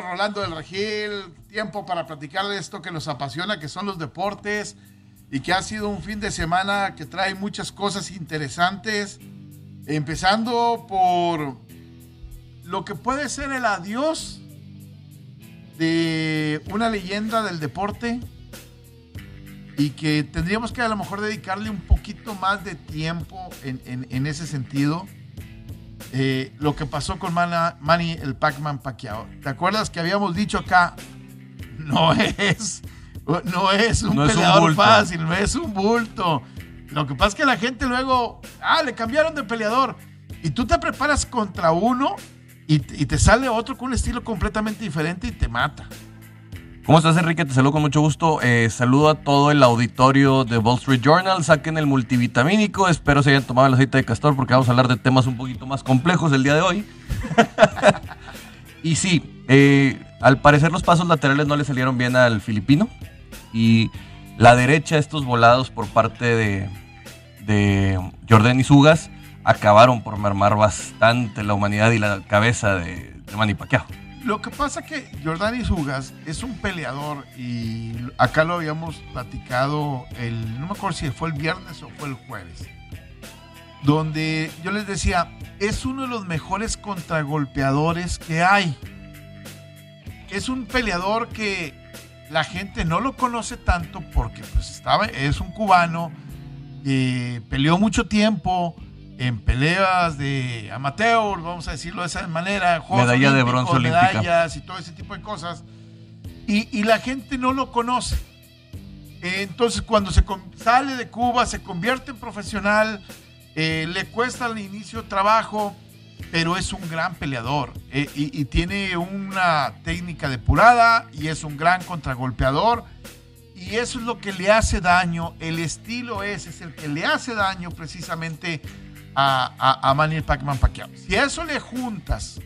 Rolando del Regil, tiempo para platicar esto que nos apasiona, que son los deportes, y que ha sido un fin de semana que trae muchas cosas interesantes, empezando por lo que puede ser el adiós de una leyenda del deporte y que tendríamos que a lo mejor dedicarle un poquito más de tiempo en ese sentido eh, lo que pasó con Manny el Pac-Man Pacquiao. ¿Te acuerdas que habíamos dicho acá? No es, no es un peleador fácil, no es un bulto. Lo que pasa es que la gente luego, ah, le cambiaron de peleador. Y tú te preparas contra uno y te sale otro con un estilo completamente diferente y te mata. ¿Cómo estás, Enrique? Te saludo con mucho gusto. Eh, saludo a todo el auditorio de Wall Street Journal. Saquen el multivitamínico. Espero se hayan tomado el aceite de castor porque vamos a hablar de temas un poquito más complejos el día de hoy. y sí, eh, al parecer los pasos laterales no le salieron bien al filipino. Y la derecha, estos volados por parte de, Jordan y Sugas, acabaron por mermar bastante la humanidad y la cabeza de, de Manny Pacquiao. Lo que pasa que Jordani Sugas es un peleador y acá lo habíamos platicado el, no me acuerdo si fue el viernes o fue el jueves, donde yo les decía, es uno de los mejores contragolpeadores que hay. Es un peleador que la gente no lo conoce tanto porque pues estaba, es un cubano, eh, peleó mucho tiempo, en peleas de amateur, vamos a decirlo de esa manera, medalla de bronce medallas y todo ese tipo de cosas. Y, la gente no lo conoce. Entonces, cuando se sale de Cuba, se convierte en profesional, eh, le cuesta al inicio trabajo, pero es un gran peleador eh, y, y, tiene una técnica depurada y es un gran contragolpeador. Y eso es lo que le hace daño, el estilo ese es el que le hace daño precisamente a, a, Manny Pacman Pacquiao. Si a eso le juntas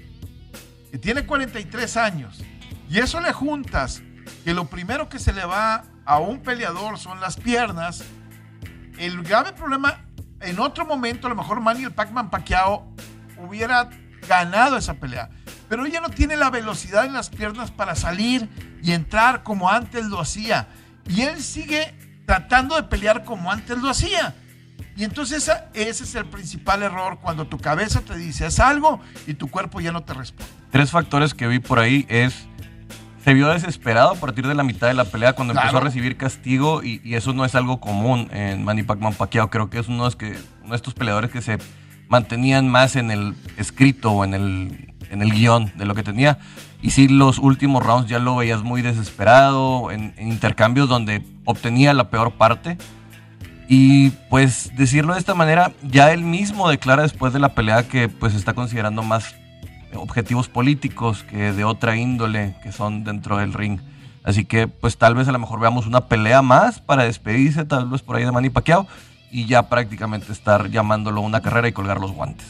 que tiene 43 años y eso le juntas que lo primero que se le va a un peleador son las piernas, el grave problema en otro momento a lo mejor Manny el Pacman Pacquiao hubiera ganado esa pelea, pero ella no tiene la velocidad en las piernas para salir y entrar como antes lo hacía y él sigue tratando de pelear como antes lo hacía. Y entonces ese es el principal error cuando tu cabeza te dice es algo y tu cuerpo ya no te responde. Tres factores que vi por ahí es se vio desesperado a partir de la mitad de la pelea cuando empezó a recibir castigo y, eso no es algo común en Manny Pacman Pacquiao. Creo que es uno de, que, uno de estos peleadores que se mantenían más en el escrito o en el, en el guion de lo que tenía. Y sí, los últimos rounds ya lo veías muy desesperado, en intercambios donde obtenía la peor parte. Y pues decirlo de esta manera, ya él mismo declara después de la pelea que pues está considerando más objetivos políticos que de otra índole que son dentro del ring. Así que pues tal vez a lo mejor veamos una pelea más para despedirse tal vez por ahí de Manny Pacquiao y ya prácticamente estar llamándolo una carrera y colgar los guantes.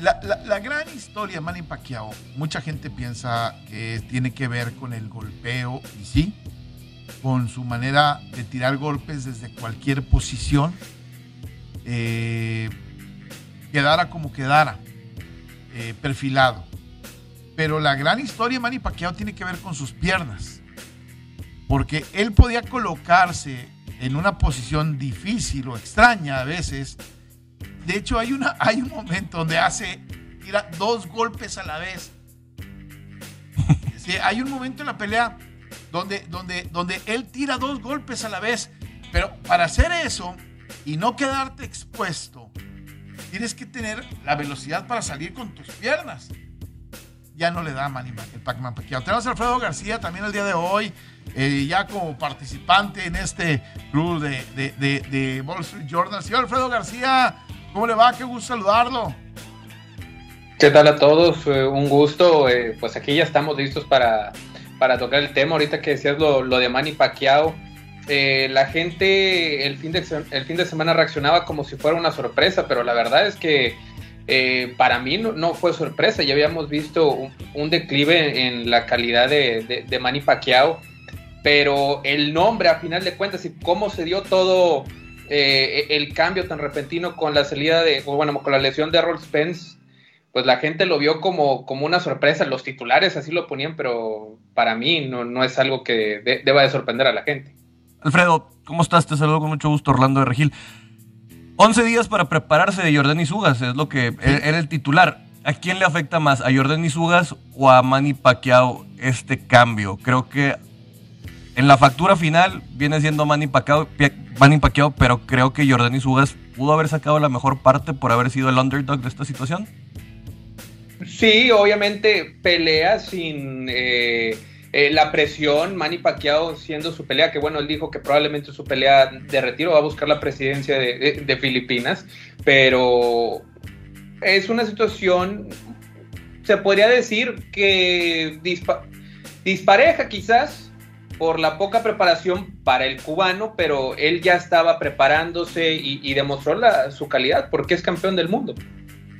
La, gran historia de Manny Pacquiao, mucha gente piensa que tiene que ver con el golpeo y sí, con su manera de tirar golpes desde cualquier posición, eh, quedara como quedara, eh, perfilado. Pero la gran historia de Manny Pacquiao tiene que ver con sus piernas, porque él podía colocarse en una posición difícil o extraña a veces. De hecho, hay, una, hay un momento donde hace, tira dos golpes a la vez. hay un momento en la pelea donde, donde, donde él tira dos golpes a la vez. Pero para hacer eso y no quedarte expuesto, tienes que tener la velocidad para salir con tus piernas. Ya no le da Manny el Pac-Man Tenemos a Alfredo García también el día de hoy, eh, ya como participante en este club de, de, de, Wall Street Journal. Señor Alfredo García, ¿cómo le va? Qué gusto saludarlo. ¿Qué tal a todos? Un gusto. Eh, pues aquí ya estamos listos para para tocar el tema. Ahorita que decías lo, lo de Manny Pacquiao, eh, la gente el fin, de, el fin de semana reaccionaba como si fuera una sorpresa, pero la verdad es que para mí no, fue sorpresa, ya habíamos visto un, declive en la calidad de, de, Manny Pacquiao, pero el nombre a final de cuentas y cómo se dio todo eh, el cambio tan repentino con la salida de, bueno, con la lesión de Errol Spence, pues la gente lo vio como, como una sorpresa, los titulares así lo ponían, pero para mí no, no es algo que deba de sorprender a la gente. Alfredo, ¿cómo estás? Te saludo con mucho gusto, Orlando de Regil. 11 días para prepararse de Jordan Sugas, es lo que era el titular. ¿A quién le afecta más? ¿A Jordan Sugas o a Manny Pacquiao este cambio? Creo que en la factura final viene siendo Manny Pacquiao, Manny Pacquiao pero creo que Jordan Sugas pudo haber sacado la mejor parte por haber sido el underdog de esta situación. Sí, obviamente pelea sin... Eh eh, la presión, Manny Pacquiao siendo su pelea, que bueno, él dijo que probablemente su pelea de retiro va a buscar la presidencia de, Filipinas, pero es una situación, se podría decir que dispareja quizás por la poca preparación para el cubano, pero él ya estaba preparándose y, demostró su calidad porque es campeón del mundo.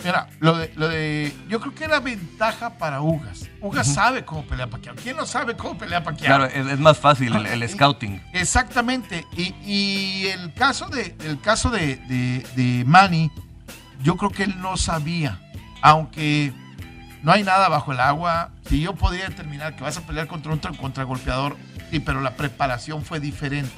Mira, lo de, lo de, yo creo que era ventaja para Ugas. Ugas sabe cómo pelea Pacquiao. ¿Quién no sabe cómo pelea Pacquiao? Claro, es, más fácil el, scouting. Exactamente. Y, el caso de, el caso de, de, Manny, yo creo que él no sabía. Aunque no hay nada bajo el agua. Si yo podría determinar que vas a pelear contra un contragolpeador, sí, pero la preparación fue diferente.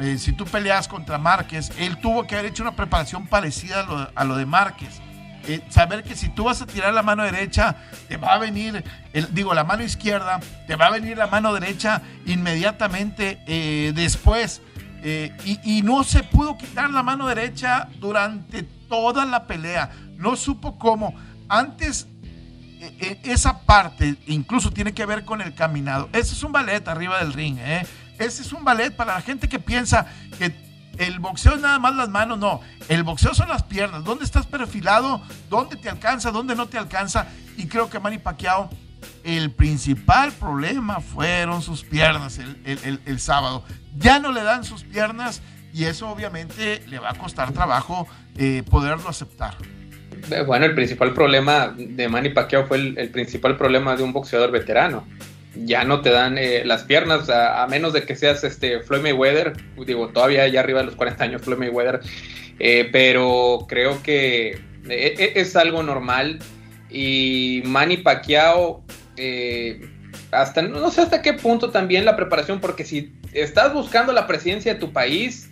Eh, si tú peleas contra Márquez, él tuvo que haber hecho una preparación parecida a lo, de Márquez eh, saber que si tú vas a tirar la mano derecha, te va a venir, el, digo, la mano izquierda, te va a venir la mano derecha inmediatamente eh, después. Eh, y, no se pudo quitar la mano derecha durante toda la pelea. No supo cómo. Antes, esa parte incluso tiene que ver con el caminado. Ese es un ballet arriba del ring. Ese es un ballet para la gente que piensa que el boxeo es nada más las manos, no. El boxeo son las piernas. ¿Dónde estás perfilado? ¿Dónde te alcanza? ¿Dónde no te alcanza? Y creo que Manny Pacquiao, el principal problema fueron sus piernas el, sábado. Ya no le dan sus piernas y eso obviamente le va a costar trabajo eh, poderlo aceptar. Eh, bueno, el principal problema de Manny Pacquiao fue el principal problema de un boxeador veterano. Ya no te dan eh, las piernas, a, menos de que seas este Floyd Mayweather, digo, todavía ya arriba de los 40 años Floyd Mayweather, eh, pero creo que eh, es, algo normal. Y Manny Pacquiao, hasta no sé hasta qué punto también la preparación, porque si estás buscando la presidencia de tu país,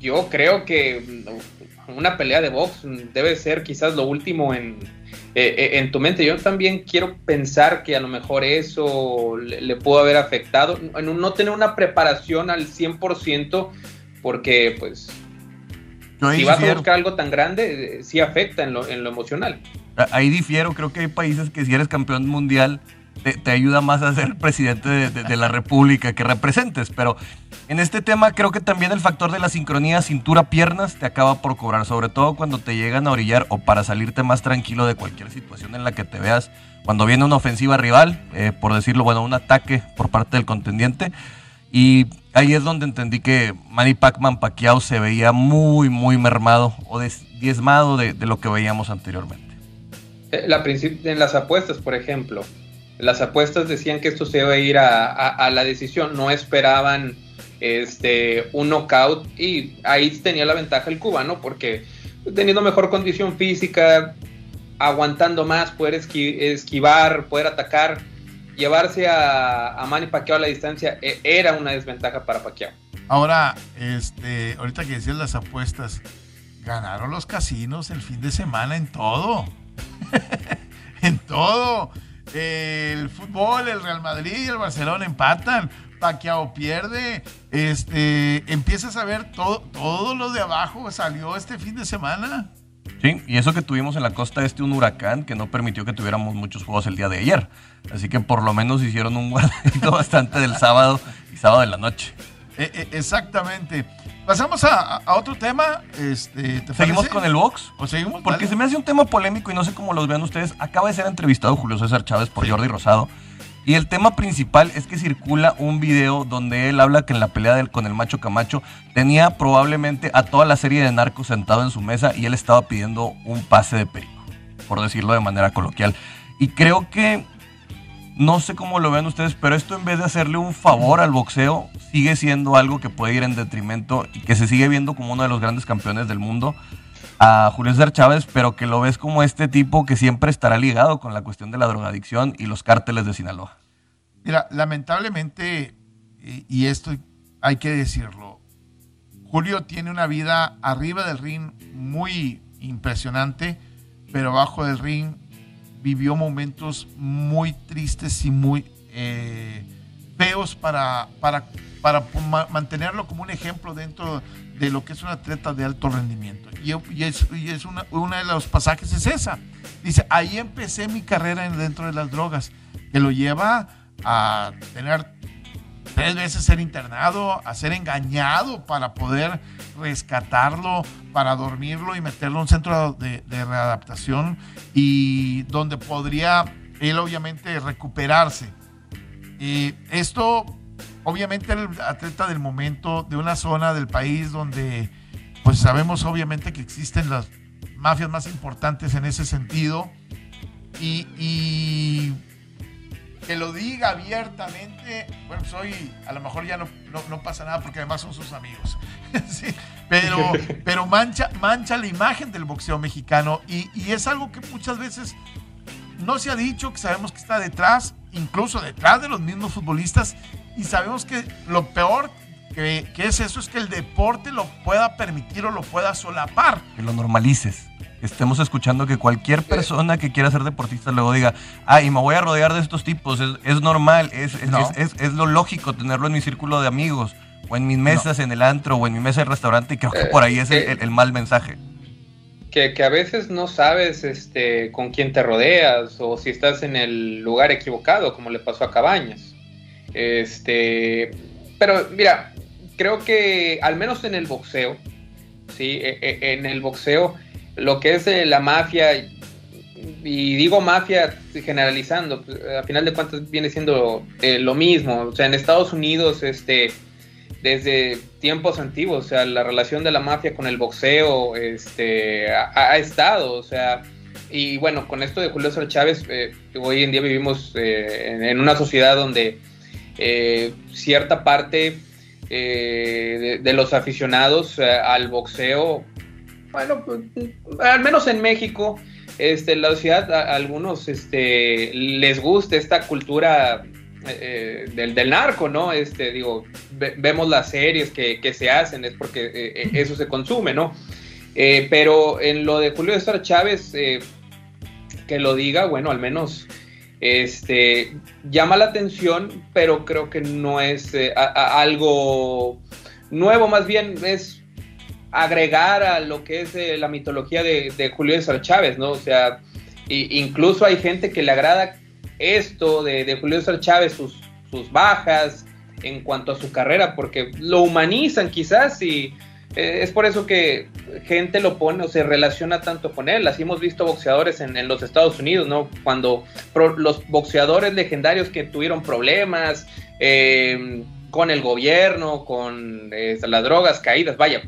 yo creo que una pelea de box debe ser quizás lo último en eh, eh, en tu mente. Yo también quiero pensar que a lo mejor eso le, pudo haber afectado, en no tener una preparación al 100%, porque pues si vas a buscar algo tan grande, eh, sí afecta en lo, en lo emocional. Ahí difiero, creo que hay países que si eres campeón mundial te, ayuda más a ser presidente de, la República que representes. Pero en este tema creo que también el factor de la sincronía cintura-piernas te acaba por cobrar, sobre todo cuando te llegan a orillar o para salirte más tranquilo de cualquier situación en la que te veas. Cuando viene una ofensiva rival, eh, por decirlo, bueno, un ataque por parte del contendiente. Y ahí es donde entendí que Manny Pacman Pacquiao se veía muy, muy mermado o diezmado de, lo que veíamos anteriormente. Eh, en las apuestas, por ejemplo, las apuestas decían que esto se iba a ir a, la decisión, no esperaban este, un knockout y ahí tenía la ventaja el cubano porque teniendo mejor condición física, aguantando más, poder esquivar, poder atacar, llevarse a, a Manny Pacquiao a la distancia e, era una desventaja para Pacquiao. Ahora, este, ahorita que decías las apuestas, ganaron los casinos el fin de semana en todo. en todo el fútbol, el Real Madrid y el Barcelona empatan, Paquiao pierde, este, empiezas a ver todo, lo de abajo salió este fin de semana. Sí, y eso que tuvimos en la costa este un huracán que no permitió que tuviéramos muchos juegos el día de ayer. Así que por lo menos hicieron un guardadito bastante del sábado y sábado de la noche. Eh, eh, exactamente. Pasamos a, otro tema. Este, ¿Seguimos con el box? ¿O seguimos? Porque se me hace un tema polémico y no sé cómo los vean ustedes. Acaba de ser entrevistado Julio César Chávez por Jordi Rosado. Y el tema principal es que circula un video donde él habla que en la pelea del, con el macho Camacho tenía probablemente a toda la serie de narcos sentado en su mesa y él estaba pidiendo un pase de perico, por decirlo de manera coloquial. Y creo que, no sé cómo lo ven ustedes, pero esto en vez de hacerle un favor al boxeo, sigue siendo algo que puede ir en detrimento y que se sigue viendo como uno de los grandes campeones del mundo a Julio César Chávez, pero que lo ves como este tipo que siempre estará ligado con la cuestión de la drogadicción y los cárteles de Sinaloa. Mira, lamentablemente, y esto hay que decirlo, Julio tiene una vida arriba del ring muy impresionante, pero abajo del ring vivió momentos muy tristes y muy eh, feos para, para, para mantenerlo como un ejemplo dentro de lo que es un atleta de alto rendimiento. Y, y es una, de los pasajes es esa. Dice, ahí empecé mi carrera dentro de las drogas, que lo lleva a tener tres veces ser internado, a ser engañado para poder rescatarlo, para dormirlo y meterlo en un centro de, readaptación y donde podría él obviamente recuperarse. Y esto obviamente el atleta del momento, de una zona del país donde pues sabemos obviamente que existen las mafias más importantes en ese sentido y, que lo diga abiertamente, bueno, soy, pues a lo mejor ya no, no, pasa nada porque además son sus amigos, pero, pero mancha, mancha la imagen del boxeo mexicano y, y es algo que muchas veces no se ha dicho, que sabemos que está detrás, incluso detrás de los mismos futbolistas y sabemos que lo peor que, es eso es que el deporte lo pueda permitir o lo pueda solapar. Que lo normalices. Estemos escuchando que cualquier persona que quiera ser deportista luego diga, ah, y me voy a rodear de estos tipos, es, normal, es, es, lo lógico tenerlo en mi círculo de amigos, o en mis mesas en el antro, o en mi mesa de restaurante, y creo que eh, por ahí es el, mal mensaje. Que, que, a veces no sabes este, con quién te rodeas, o si estás en el lugar equivocado, como le pasó a Cabañas. Este, pero mira, creo que al menos en el boxeo, sí, e, e, en el boxeo, lo que es la mafia, y digo mafia generalizando, pues, a final de cuentas viene siendo eh, lo mismo. O sea, en Estados Unidos, este, desde tiempos antiguos, o sea, la relación de la mafia con el boxeo, este, ha, estado, o sea, y bueno, con esto de Julio César Chávez, eh, hoy en día vivimos eh, en, una sociedad donde eh, cierta parte eh, de, los aficionados al boxeo, bueno, pues, al menos en México, este, la sociedad, a, algunos este, les gusta esta cultura del, del, narco, ¿no? Este, digo, vemos las series que, que, se hacen, es porque eso se consume, ¿no? pero en lo de Julio César Chávez, que lo diga, bueno, al menos este, llama la atención, pero creo que no es eh, algo nuevo, más bien es agregar a lo que es eh, la mitología de, Julio César Chávez, ¿no? O sea, incluso hay gente que le agrada esto de, Julio César Chávez, sus, sus bajas en cuanto a su carrera, porque lo humanizan quizás y eh, es por eso que gente lo pone o se relaciona tanto con él. Así hemos visto boxeadores en, los Estados Unidos, ¿no? Cuando los boxeadores legendarios que tuvieron problemas eh, con el gobierno, con eh, las drogas caídas, vaya,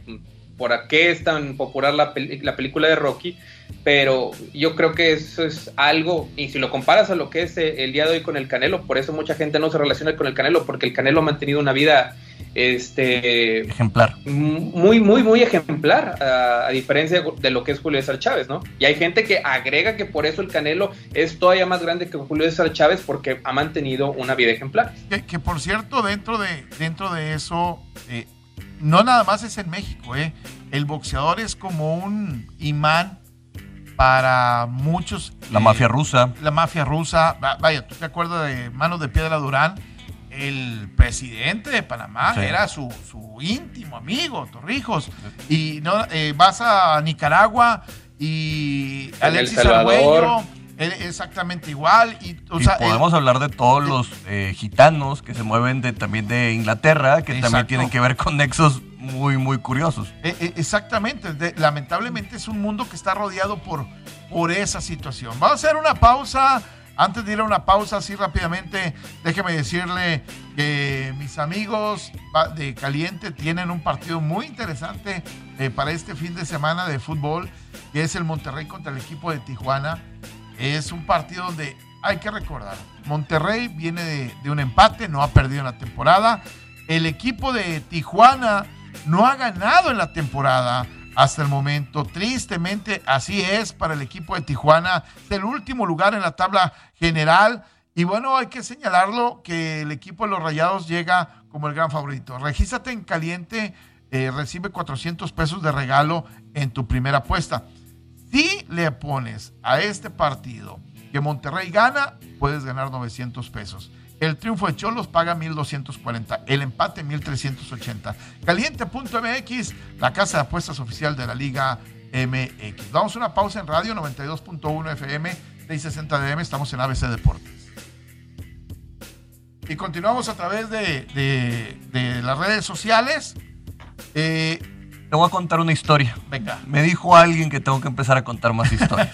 por qué es tan popular la, la, película de Rocky, pero yo creo que eso es algo, y si lo comparas a lo que es el día de hoy con el Canelo, por eso mucha gente no se relaciona con el Canelo, porque el Canelo ha mantenido una vida este ejemplar. muy muy muy ejemplar a, diferencia de lo que es Julio César Chávez no y hay gente que agrega que por eso el Canelo es todavía más grande que Julio César Chávez porque ha mantenido una vida ejemplar. Que, por cierto dentro de dentro de eso eh, no nada más es en México eh el boxeador es como un imán para muchos la mafia rusa. la mafia rusa. Vaya tú te acuerdas de Manos de Piedra Durán el presidente de Panamá era su, íntimo amigo, Torrijos. Y no eh, vas a Nicaragua y Alexis Arguello exactamente igual. Y, podemos hablar de todos los eh, gitanos que se mueven de, también de Inglaterra, que también tienen que ver con nexos muy, muy curiosos. E, e, exactamente. lamentablemente es un mundo que está rodeado por, por esa situación. Vamos a hacer una pausa. Antes de ir a una pausa, así rápidamente, déjeme decirle que mis amigos de Caliente tienen un partido muy interesante eh, para este fin de semana de fútbol, que es el Monterrey contra el equipo de Tijuana. Es un partido donde hay que recordar, Monterrey viene de, un empate, no ha perdido en la temporada. El equipo de Tijuana no ha ganado en la temporada hasta el momento. Tristemente, así es para el equipo de Tijuana. Es el último lugar en la tabla general. Y bueno, hay que señalarlo que el equipo de los Rayados llega como el gran favorito. Regístrate en caliente, eh, recibe 400 pesos de regalo en tu primera apuesta. Si le pones a este partido que Monterrey gana, puedes ganar 900 pesos. El triunfo de Cholos paga 1240, el empate 1380. Caliente.mx, la casa de apuestas oficial de la Liga MX. Vamos a una pausa en radio 92.1 FM, 660 DM, estamos en ABC Deportes. Y continuamos a través de, las redes sociales. Eh, te voy a contar una historia. Venga. Me dijo alguien que tengo que empezar a contar más historias.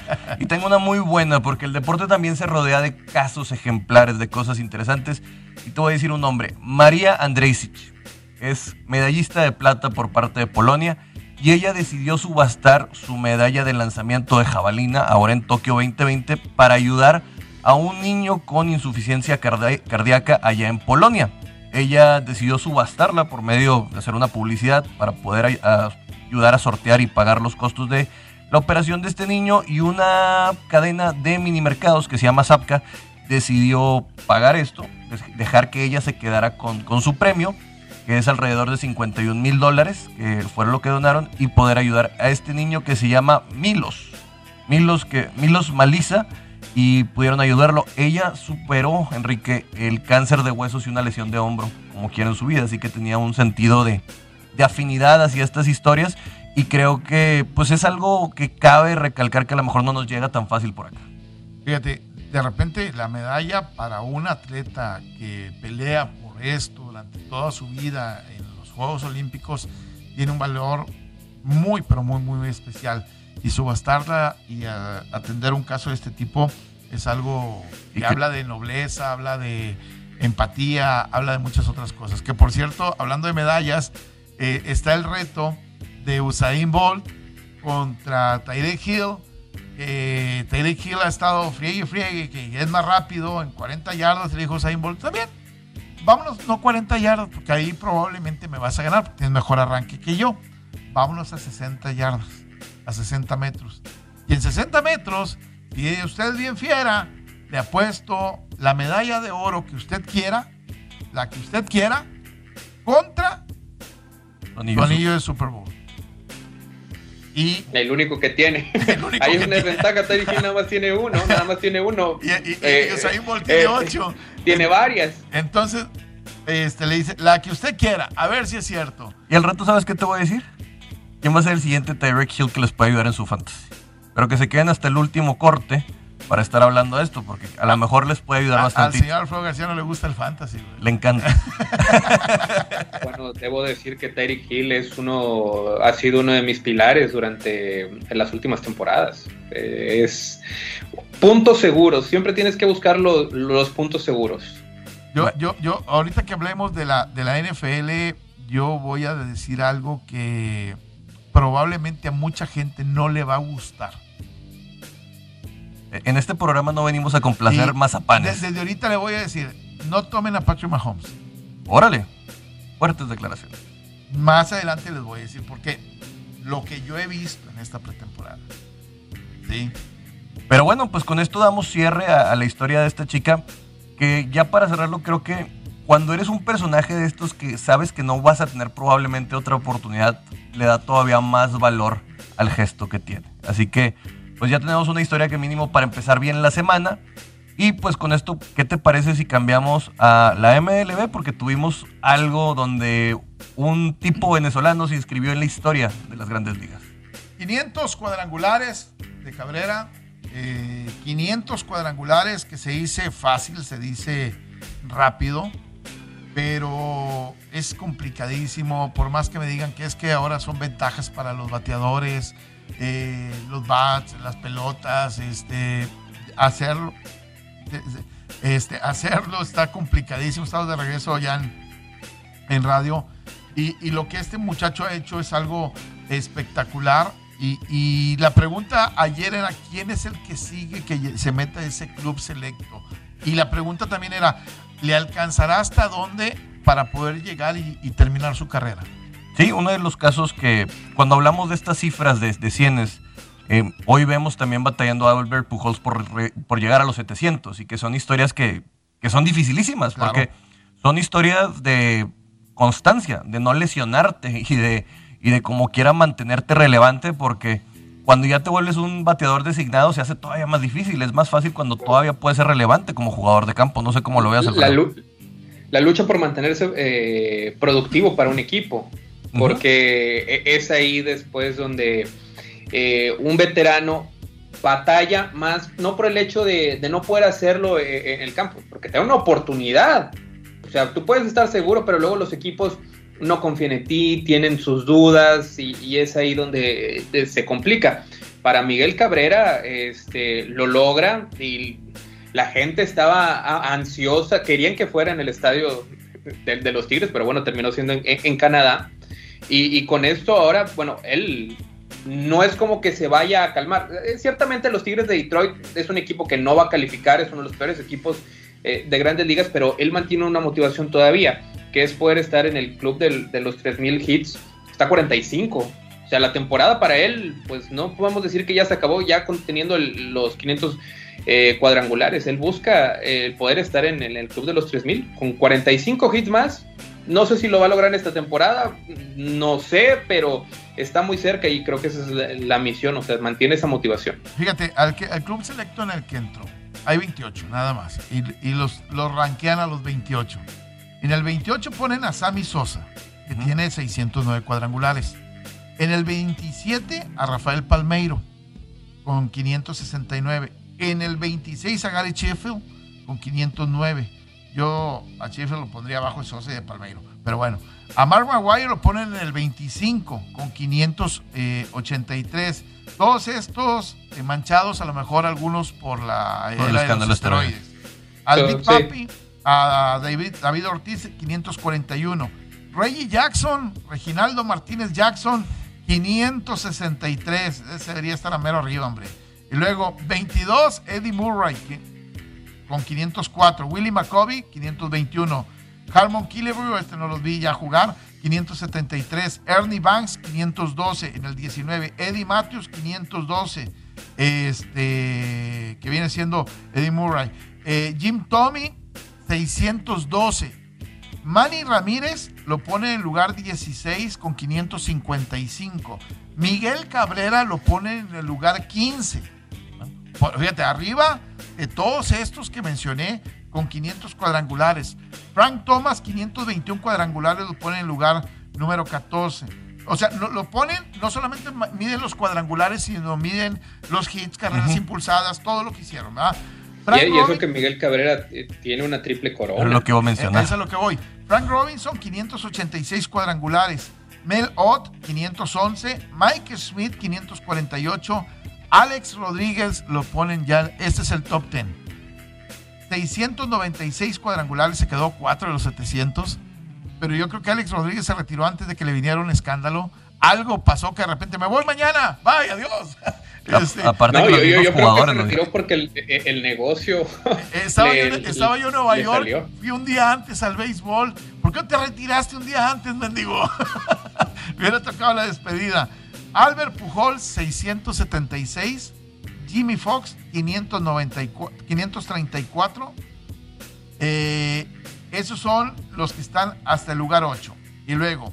y tengo una muy buena porque el deporte también se rodea de casos ejemplares, de cosas interesantes. Y te voy a decir un nombre. María Andrejsic. Es medallista de plata por parte de Polonia. Y ella decidió subastar su medalla de lanzamiento de jabalina ahora en Tokio 2020 para ayudar a un niño con insuficiencia cardíaca allá en Polonia ella decidió subastarla por medio de hacer una publicidad para poder ayudar a sortear y pagar los costos de la operación de este niño y una cadena de mini mercados que se llama Zapka decidió pagar esto, dejar que ella se quedara con, con su premio, que es alrededor de 51 mil dólares, que fue lo que donaron, y poder ayudar a este niño que se llama Milos. Milos, que, Milos Maliza, y pudieron ayudarlo. Ella superó, Enrique, el cáncer de huesos y una lesión de hombro, como quiera en su vida, así que tenía un sentido de, de afinidad hacia estas historias y creo que pues es algo que cabe recalcar que a lo mejor no nos llega tan fácil por acá. Fíjate, de repente la medalla para un atleta que pelea por esto durante toda su vida en los Juegos Olímpicos tiene un valor muy, pero muy, muy especial y subastarla y atender un caso de este tipo es algo que, habla de nobleza, habla de empatía, habla de muchas otras cosas. Que por cierto, hablando de medallas, eh, está el reto de Usain Bolt contra Tyreek Hill. Eh, Hill ha estado friegue y friegue, que es más rápido en 40 yardas. Le dijo Usain Bolt, también, vámonos, no 40 yardas, porque ahí probablemente me vas a ganar, porque tienes mejor arranque que yo. Vámonos a 60 yardas a 60 metros. Y en 60 metros, y usted es bien fiera, le apuesto la medalla de oro que usted quiera, la que usted quiera, contra anillo, anillo de Super Bowl. Y el único que tiene. Hay una desventaja, Terry nada más tiene uno, nada más tiene uno. Y, y, eh, tiene eh, ocho. Tiene varias. Entonces, este, le dice, la que usted quiera, a ver si es cierto. Y al rato, ¿sabes qué te voy a decir? ¿Quién va a ser el siguiente Tyreek Hill que les pueda ayudar en su fantasy? Pero que se queden hasta el último corte para estar hablando de esto, porque a lo mejor les puede ayudar bastante. Al señor Alfredo García no le gusta el fantasy. Le encanta. bueno, debo decir que Tyreek Hill es uno, ha sido uno de mis pilares durante las últimas temporadas. Eh, es puntos seguros. Siempre tienes que buscar los puntos seguros. Yo, yo, yo, ahorita que hablemos de la, de la NFL, yo voy a decir algo que probablemente a mucha gente no le va a gustar. En este programa no venimos a complacer más mazapanes. Desde ahorita le voy a decir, no tomen a Patrick Mahomes. Órale, fuertes declaraciones. Más adelante les voy a decir porque lo que yo he visto en esta pretemporada. Sí. Pero bueno, pues con esto damos cierre a, a la historia de esta chica. Que ya para cerrarlo, creo que cuando eres un personaje de estos que sabes que no vas a tener probablemente otra oportunidad, le da todavía más valor al gesto que tiene. Así que, pues ya tenemos una historia que mínimo para empezar bien la semana. Y pues con esto, ¿qué te parece si cambiamos a la MLB? Porque tuvimos algo donde un tipo venezolano se inscribió en la historia de las grandes ligas. 500 cuadrangulares de Cabrera, 500 eh, cuadrangulares que se dice fácil, se dice rápido pero es complicadísimo, por más que me digan que es que ahora son ventajas para los bateadores, eh, los bats, las pelotas, este, hacerlo. este, hacerlo está complicadísimo. Estamos de regreso ya en, radio. Y, lo que este muchacho ha hecho es algo espectacular. Y, y, la pregunta ayer era, ¿quién es el que sigue que se meta a ese club selecto? Y la pregunta también era, ¿le alcanzará hasta dónde para poder llegar y, terminar su carrera? Sí, uno de los casos que cuando hablamos de estas cifras de, de cienes, eh, hoy vemos también batallando a Albert Pujols por, por, llegar a los 700 y que son historias que, que son dificilísimas porque son historias de constancia, de no lesionarte y de, y de como quiera mantenerte relevante porque cuando ya te vuelves un bateador designado se hace todavía más difícil. Es más fácil cuando todavía puedes ser relevante como jugador de campo. No sé cómo lo veas. La, la, lucha por mantenerse eh, productivo para un equipo. Porque e, es ahí después donde eh, un veterano batalla más, no por el hecho de, no poder hacerlo eh, en el campo, porque te da una oportunidad. O sea, tú puedes estar seguro, pero luego los equipos no confían en ti, tienen sus dudas y, es ahí donde eh, se complica. Para Miguel Cabrera este, lo logra y la gente estaba ansiosa, querían que fuera en el estadio de, los Tigres, pero bueno, terminó siendo en, Canadá. Y, con esto ahora, bueno, él no es como que se vaya a calmar. Eh, ciertamente los Tigres de Detroit es un equipo que no va a calificar, es uno de los peores equipos eh, de grandes ligas, pero él mantiene una motivación todavía, que es poder estar en el club de los 3.000 hits. Está 45. O sea, la temporada para él, pues no podemos decir que ya se acabó ya teniendo los 500 eh, cuadrangulares. Él busca el poder estar en, en el club de los 3.000 con 45 hits más no sé si lo va a lograr en esta temporada, no sé, pero está muy cerca y creo que esa es la, misión, o sea, mantiene esa motivación. Fíjate, al, que, al club selecto en el que entró, hay 28, nada más, y, los, los ranquean a los 28. En el 28 ponen a Sammy Sosa, que tiene 609 cuadrangulares. En el 27 a Rafael Palmeiro, con 569. En el 26 a Gary Sheffield, con 509. Yo a Sheffield lo pondría abajo de Sosa y de Palmeiro. Pero bueno, a Mark Maguire lo ponen en el 25 con 583. Todos estos eh, manchados, a lo mejor algunos por la por era de los esteroides. Al Big Papi, a David, David Ortiz, 541. Reggie Jackson, Reginaldo Martínez Jackson, 563. Ese debería estar a mero arriba, hombre. Y luego 22, Eddie Murray, con 504. Willie McCovey, 521. Harmon Killebrew, este no los vi ya jugar, 573. Ernie Banks, 512 en el 19. Eddie Matthews, 512. Este, que viene siendo Eddie Murray. Eh, Jim Tommy, 612. Manny Ramírez lo pone en lugar 16 con 555. Miguel Cabrera lo pone en el lugar 15. Fíjate, arriba de todos estos que mencioné con 500 cuadrangulares. Frank Thomas, 521 cuadrangulares, lo pone en lugar número 14. O sea, lo, ponen, no solamente miden los cuadrangulares, sino miden los hits, carreras impulsadas, todo lo que hicieron, ¿verdad? Y, eso que Miguel Cabrera eh, tiene una triple corona. Es lo que voy a mencionar. Eso es lo que voy. Frank Robinson, 586 cuadrangulares. Mel Ott, 511. Mike Smith, 548. Alex Rodríguez lo ponen ya, este es el top 10. 696 cuadrangulares, se quedó 4 de los 700. Pero yo creo que Alex Rodríguez se retiró antes de que le viniera un escándalo. Algo pasó que de repente me voy mañana. Bye, adiós. Este, Aparte no, yo, yo, creo que se retiró porque el, negocio. Estaba, yo, estaba yo en Nueva York. Fui un día antes al béisbol. ¿Por qué te retiraste un día antes, mendigo? me hubiera tocado la despedida. Albert Pujols 676, Jimmy Fox 534. Eh, esos son los que están hasta el lugar 8. Y luego,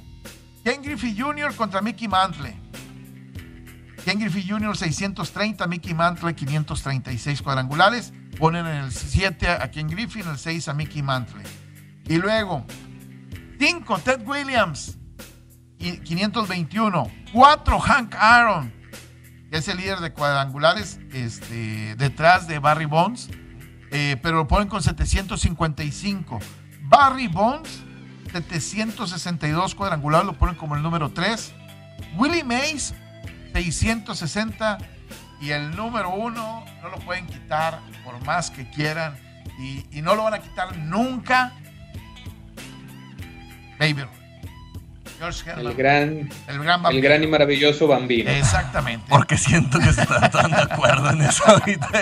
Ken Griffey Jr. contra Mickey Mantle. Ken Griffey Jr. 630, Mickey Mantle 536 cuadrangulares. Ponen en el 7 a Ken Griffey, en el 6 a Mickey Mantle. Y luego, 5, Ted Williams 521. 4 Hank Aaron, que es el líder de cuadrangulares este, detrás de Barry Bonds, eh, pero lo ponen con 755. Barry Bonds, 762 cuadrangulares, lo ponen como el número 3. Willie Mays, 660. Y el número uno no lo pueden quitar por más que quieran. Y, no lo van a quitar nunca. Baby George el gran, el gran, el gran y maravilloso Bambino. Exactamente. Porque siento que están de acuerdo en eso ahorita.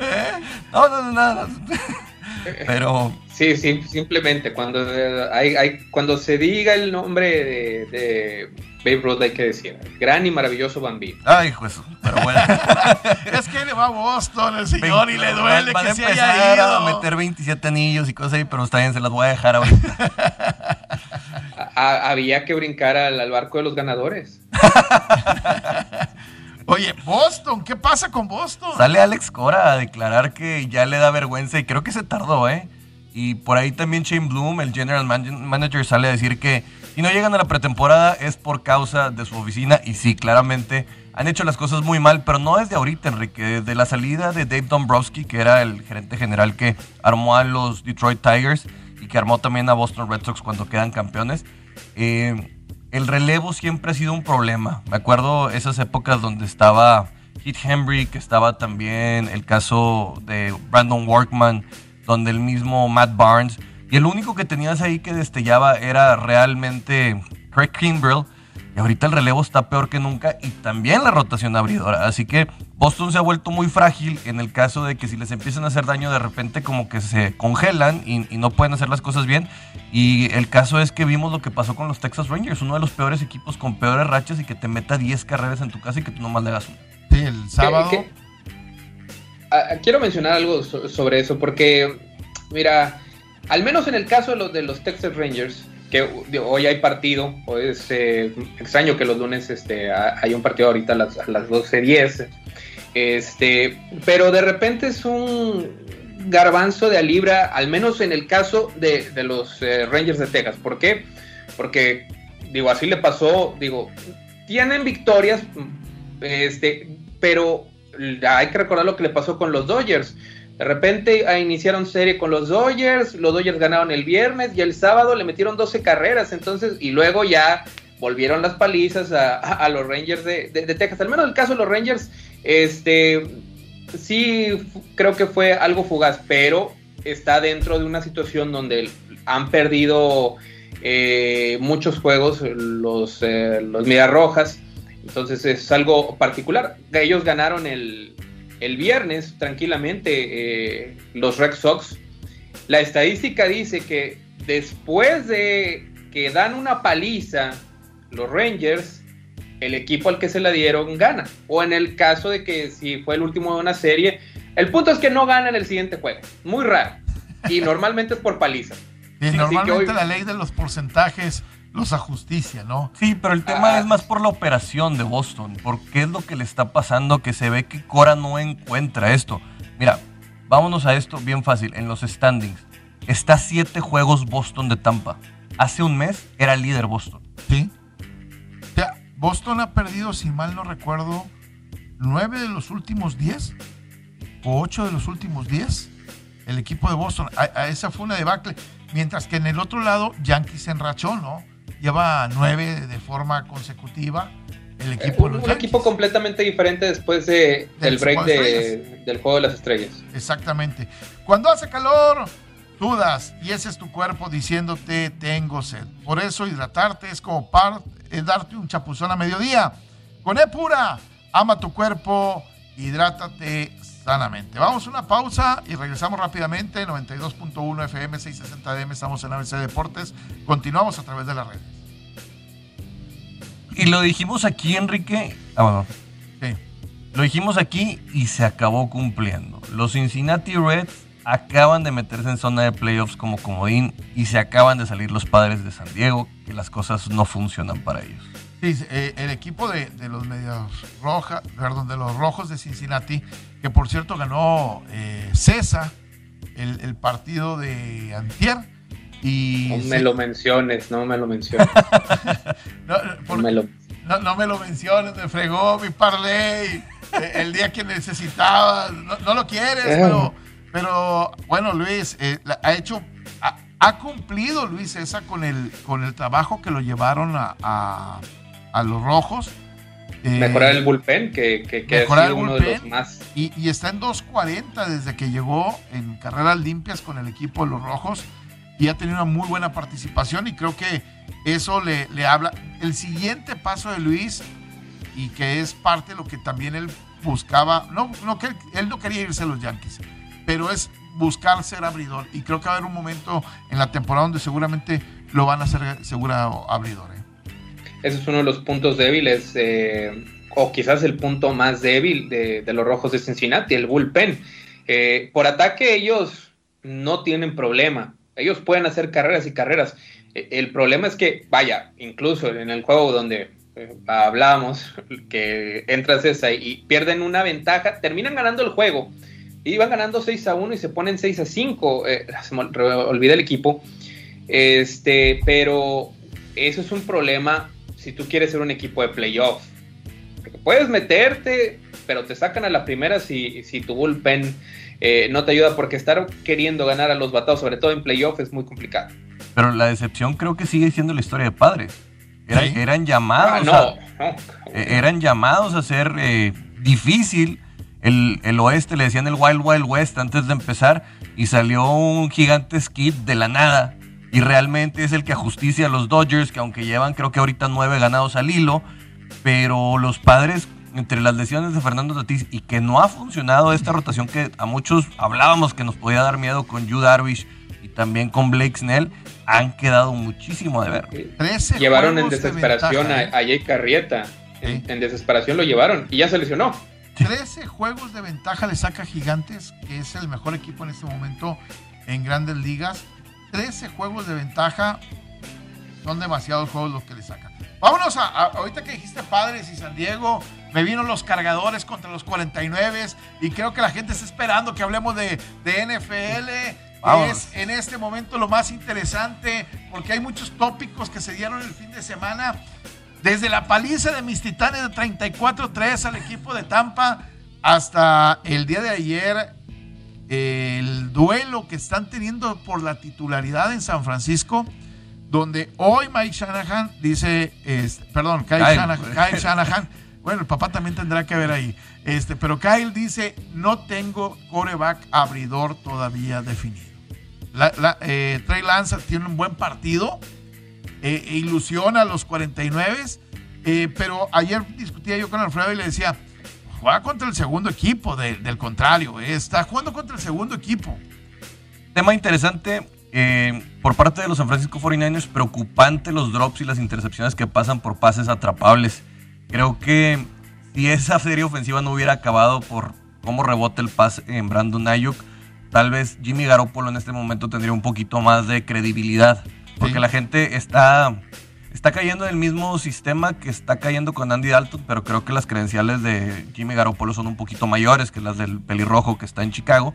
¿Eh? No, no, no, no. Pero. Sí, sí, simplemente cuando, eh, hay, hay, cuando se diga el nombre de, de Babe Ruth hay que decir, gran y maravilloso Bambino. Ay, juez, pero bueno. es que le va a Boston el señor y le duele va, que se haya ido. a meter 27 anillos y cosas ahí, pero está bien, se las voy a dejar ahorita. había que brincar al, al barco de los ganadores. Oye, Boston, ¿qué pasa con Boston? Sale Alex Cora a declarar que ya le da vergüenza y creo que se tardó, ¿eh? Y por ahí también Shane Bloom, el general manager, sale a decir que si no llegan a la pretemporada es por causa de su oficina. Y sí, claramente han hecho las cosas muy mal, pero no desde ahorita, Enrique. Desde la salida de Dave Dombrowski, que era el gerente general que armó a los Detroit Tigers y que armó también a Boston Red Sox cuando quedan campeones. Eh, el relevo siempre ha sido un problema. Me acuerdo esas épocas donde estaba Heath Henry, que estaba también el caso de Brandon Workman, donde el mismo Matt Barnes. Y el único que tenías ahí que destellaba era realmente Craig Kimbrell. Y ahorita el relevo está peor que nunca y también la rotación abridora. Así que Boston se ha vuelto muy frágil en el caso de que si les empiezan a hacer daño de repente como que se congelan y, no pueden hacer las cosas bien. Y el caso es que vimos lo que pasó con los Texas Rangers, uno de los peores equipos con peores rachas y que te meta 10 carreras en tu casa y que tú nomás le hagas una. Sí, el sábado. Ah, quiero mencionar algo sobre eso porque, mira, al menos en el caso de los, de los Texas Rangers, que hoy hay partido, o es eh, extraño que los lunes este, hay un partido ahorita a las, a las 12.10, este, pero de repente es un garbanzo de a libra, al menos en el caso de, los eh, Rangers de Texas. ¿Por qué? Porque, digo, así le pasó, digo, tienen victorias, este, pero hay que recordar lo que le pasó con los Dodgers. De repente ah, iniciaron serie con los Dodgers, los Dodgers ganaron el viernes y el sábado le metieron 12 carreras, entonces, y luego ya volvieron las palizas a, los Rangers de, Texas. Al menos el caso de los Rangers, este, sí creo que fue algo fugaz, pero está dentro de una situación donde han perdido eh, muchos juegos los, eh, los Rojas, entonces es algo particular. Ellos ganaron el, el viernes tranquilamente eh, los Red Sox. La estadística dice que después de que dan una paliza los Rangers, el equipo al que se la dieron gana. O en el caso de que si fue el último de una serie, el punto es que no ganan el siguiente juego. Muy raro. Y normalmente es por paliza. Y normalmente la ley de los porcentajes los ajusticia, ¿no? Sí, pero el tema ah. es más por la operación de Boston, porque es lo que le está pasando que se ve que Cora no encuentra esto. Mira, vámonos a esto bien fácil, en los standings. Está siete juegos Boston de Tampa. Hace un mes era líder Boston. Sí. O sea, Boston ha perdido, si mal no recuerdo, nueve de los últimos diez o ocho de los últimos diez. El equipo de Boston, a, esa fue una debacle. Mientras que en el otro lado, Yankees enrachó, ¿no? Lleva nueve de forma consecutiva. El equipo un, equipo completamente diferente después de, del, break del juego de las estrellas. Exactamente. Cuando hace calor, dudas y ese es tu cuerpo diciéndote tengo sed. Por eso hidratarte es como es darte un chapuzón a mediodía. Con E pura, ama tu cuerpo, hidrátate sanamente. Vamos a una pausa y regresamos rápidamente. 92.1 FM 660 DM, estamos en ABC Deportes. Continuamos a través de la red. Y lo dijimos aquí, Enrique. Ah, bueno. Sí. Lo dijimos aquí y se acabó cumpliendo. Los Cincinnati Reds acaban de meterse en zona de playoffs como comodín y se acaban de salir los padres de San Diego, que las cosas no funcionan para ellos. Sí, eh, el equipo de, los medios rojas, perdón, de los rojos de Cincinnati, que por cierto ganó eh, César el, partido de Antier. Y no me lo menciones, no me lo menciones. no, me lo... no, me lo menciones, me fregó mi parlay eh, el día que necesitaba. No, lo quieres, pero, pero bueno, Luis, ha hecho ha, cumplido Luis esa con el, con el trabajo que lo llevaron a, a los rojos Eh, mejorar el bullpen, que, que, que ha sido uno de los más. Y, y está en 2.40 desde que llegó en carreras limpias con el equipo de los Rojos y ha tenido una muy buena participación y creo que eso le, le habla. El siguiente paso de Luis y que es parte de lo que también él buscaba, no, no él no quería irse a los Yankees, pero es buscar ser abridor y creo que va a haber un momento en la temporada donde seguramente lo van a hacer segura abridor. ¿eh? Ese es uno de los puntos débiles, eh, o quizás el punto más débil de, de, los Rojos de Cincinnati, el bullpen. Eh, por ataque ellos no tienen problema, ellos pueden hacer carreras y carreras. E, el problema es que, vaya, incluso en el juego donde eh, hablábamos, que entras esa y pierden una ventaja, terminan ganando el juego. Y van ganando 6 a 1 y se ponen 6 a 5. Eh, el equipo. Este, pero eso es un problema si tú quieres ser un equipo de playoff. puedes meterte, pero te sacan a la primera si, si tu bullpen eh, no te ayuda porque estar queriendo ganar a los batados, sobre todo en playoff, es muy complicado. Pero la decepción creo que sigue siendo la historia de padres. Eran llamados. Ah, a, eh, eran llamados a ser eh, difícil. El, el, oeste le decían el Wild Wild West antes de empezar y salió un gigante skid de la nada. Y realmente es el que ajusticia a los Dodgers, que aunque llevan creo que ahorita nueve ganados al hilo, pero los padres entre las lesiones de Fernando Tatis y que no ha funcionado esta rotación que a muchos hablábamos que nos podía dar miedo con Yu Darvish y también con Blake Snell, han quedado muchísimo de ver. Llevaron en desesperación a, a, Jay Carrieta. En, desesperación lo llevaron y ya se lesionó. 13 juegos de ventaja le saca Gigantes, que es el mejor equipo en este momento en grandes ligas. 13 juegos de ventaja son demasiados juegos los que le sacan. Vámonos a, ahorita que dijiste Padres y San Diego, me vino los cargadores contra los 49 y creo que la gente está esperando que hablemos de, de NFL. Es en este momento lo más interesante porque hay muchos tópicos que se dieron el fin de semana. Desde la paliza de mis titanes de 34-3 al equipo de Tampa hasta el día de ayer, el duelo que están teniendo por la titularidad en San Francisco donde hoy Mike Shanahan dice, este, perdón, Kyle, Shanahan, bueno, el papá también tendrá que ver ahí, este, pero Kyle dice, no tengo coreback abridor todavía definido. Eh, Trey Lance tiene un buen partido, eh, e ilusiona a los 49, eh, pero ayer discutía yo con Alfredo y le decía, juega contra el segundo equipo, del contrario, está jugando contra el segundo equipo. Tema interesante, eh, por parte de los San Francisco 49ers, preocupante los drops y las intercepciones que pasan por pases atrapables. Creo que si esa serie ofensiva no hubiera acabado por cómo rebota el pase en Brandon Ayuk, tal vez Jimmy Garoppolo en este momento tendría un poquito más de credibilidad. Porque la gente está, está cayendo en el mismo sistema que está cayendo con Andy Dalton, pero creo que las credenciales de Jimmy Garoppolo son un poquito mayores que las del pelirrojo que está en Chicago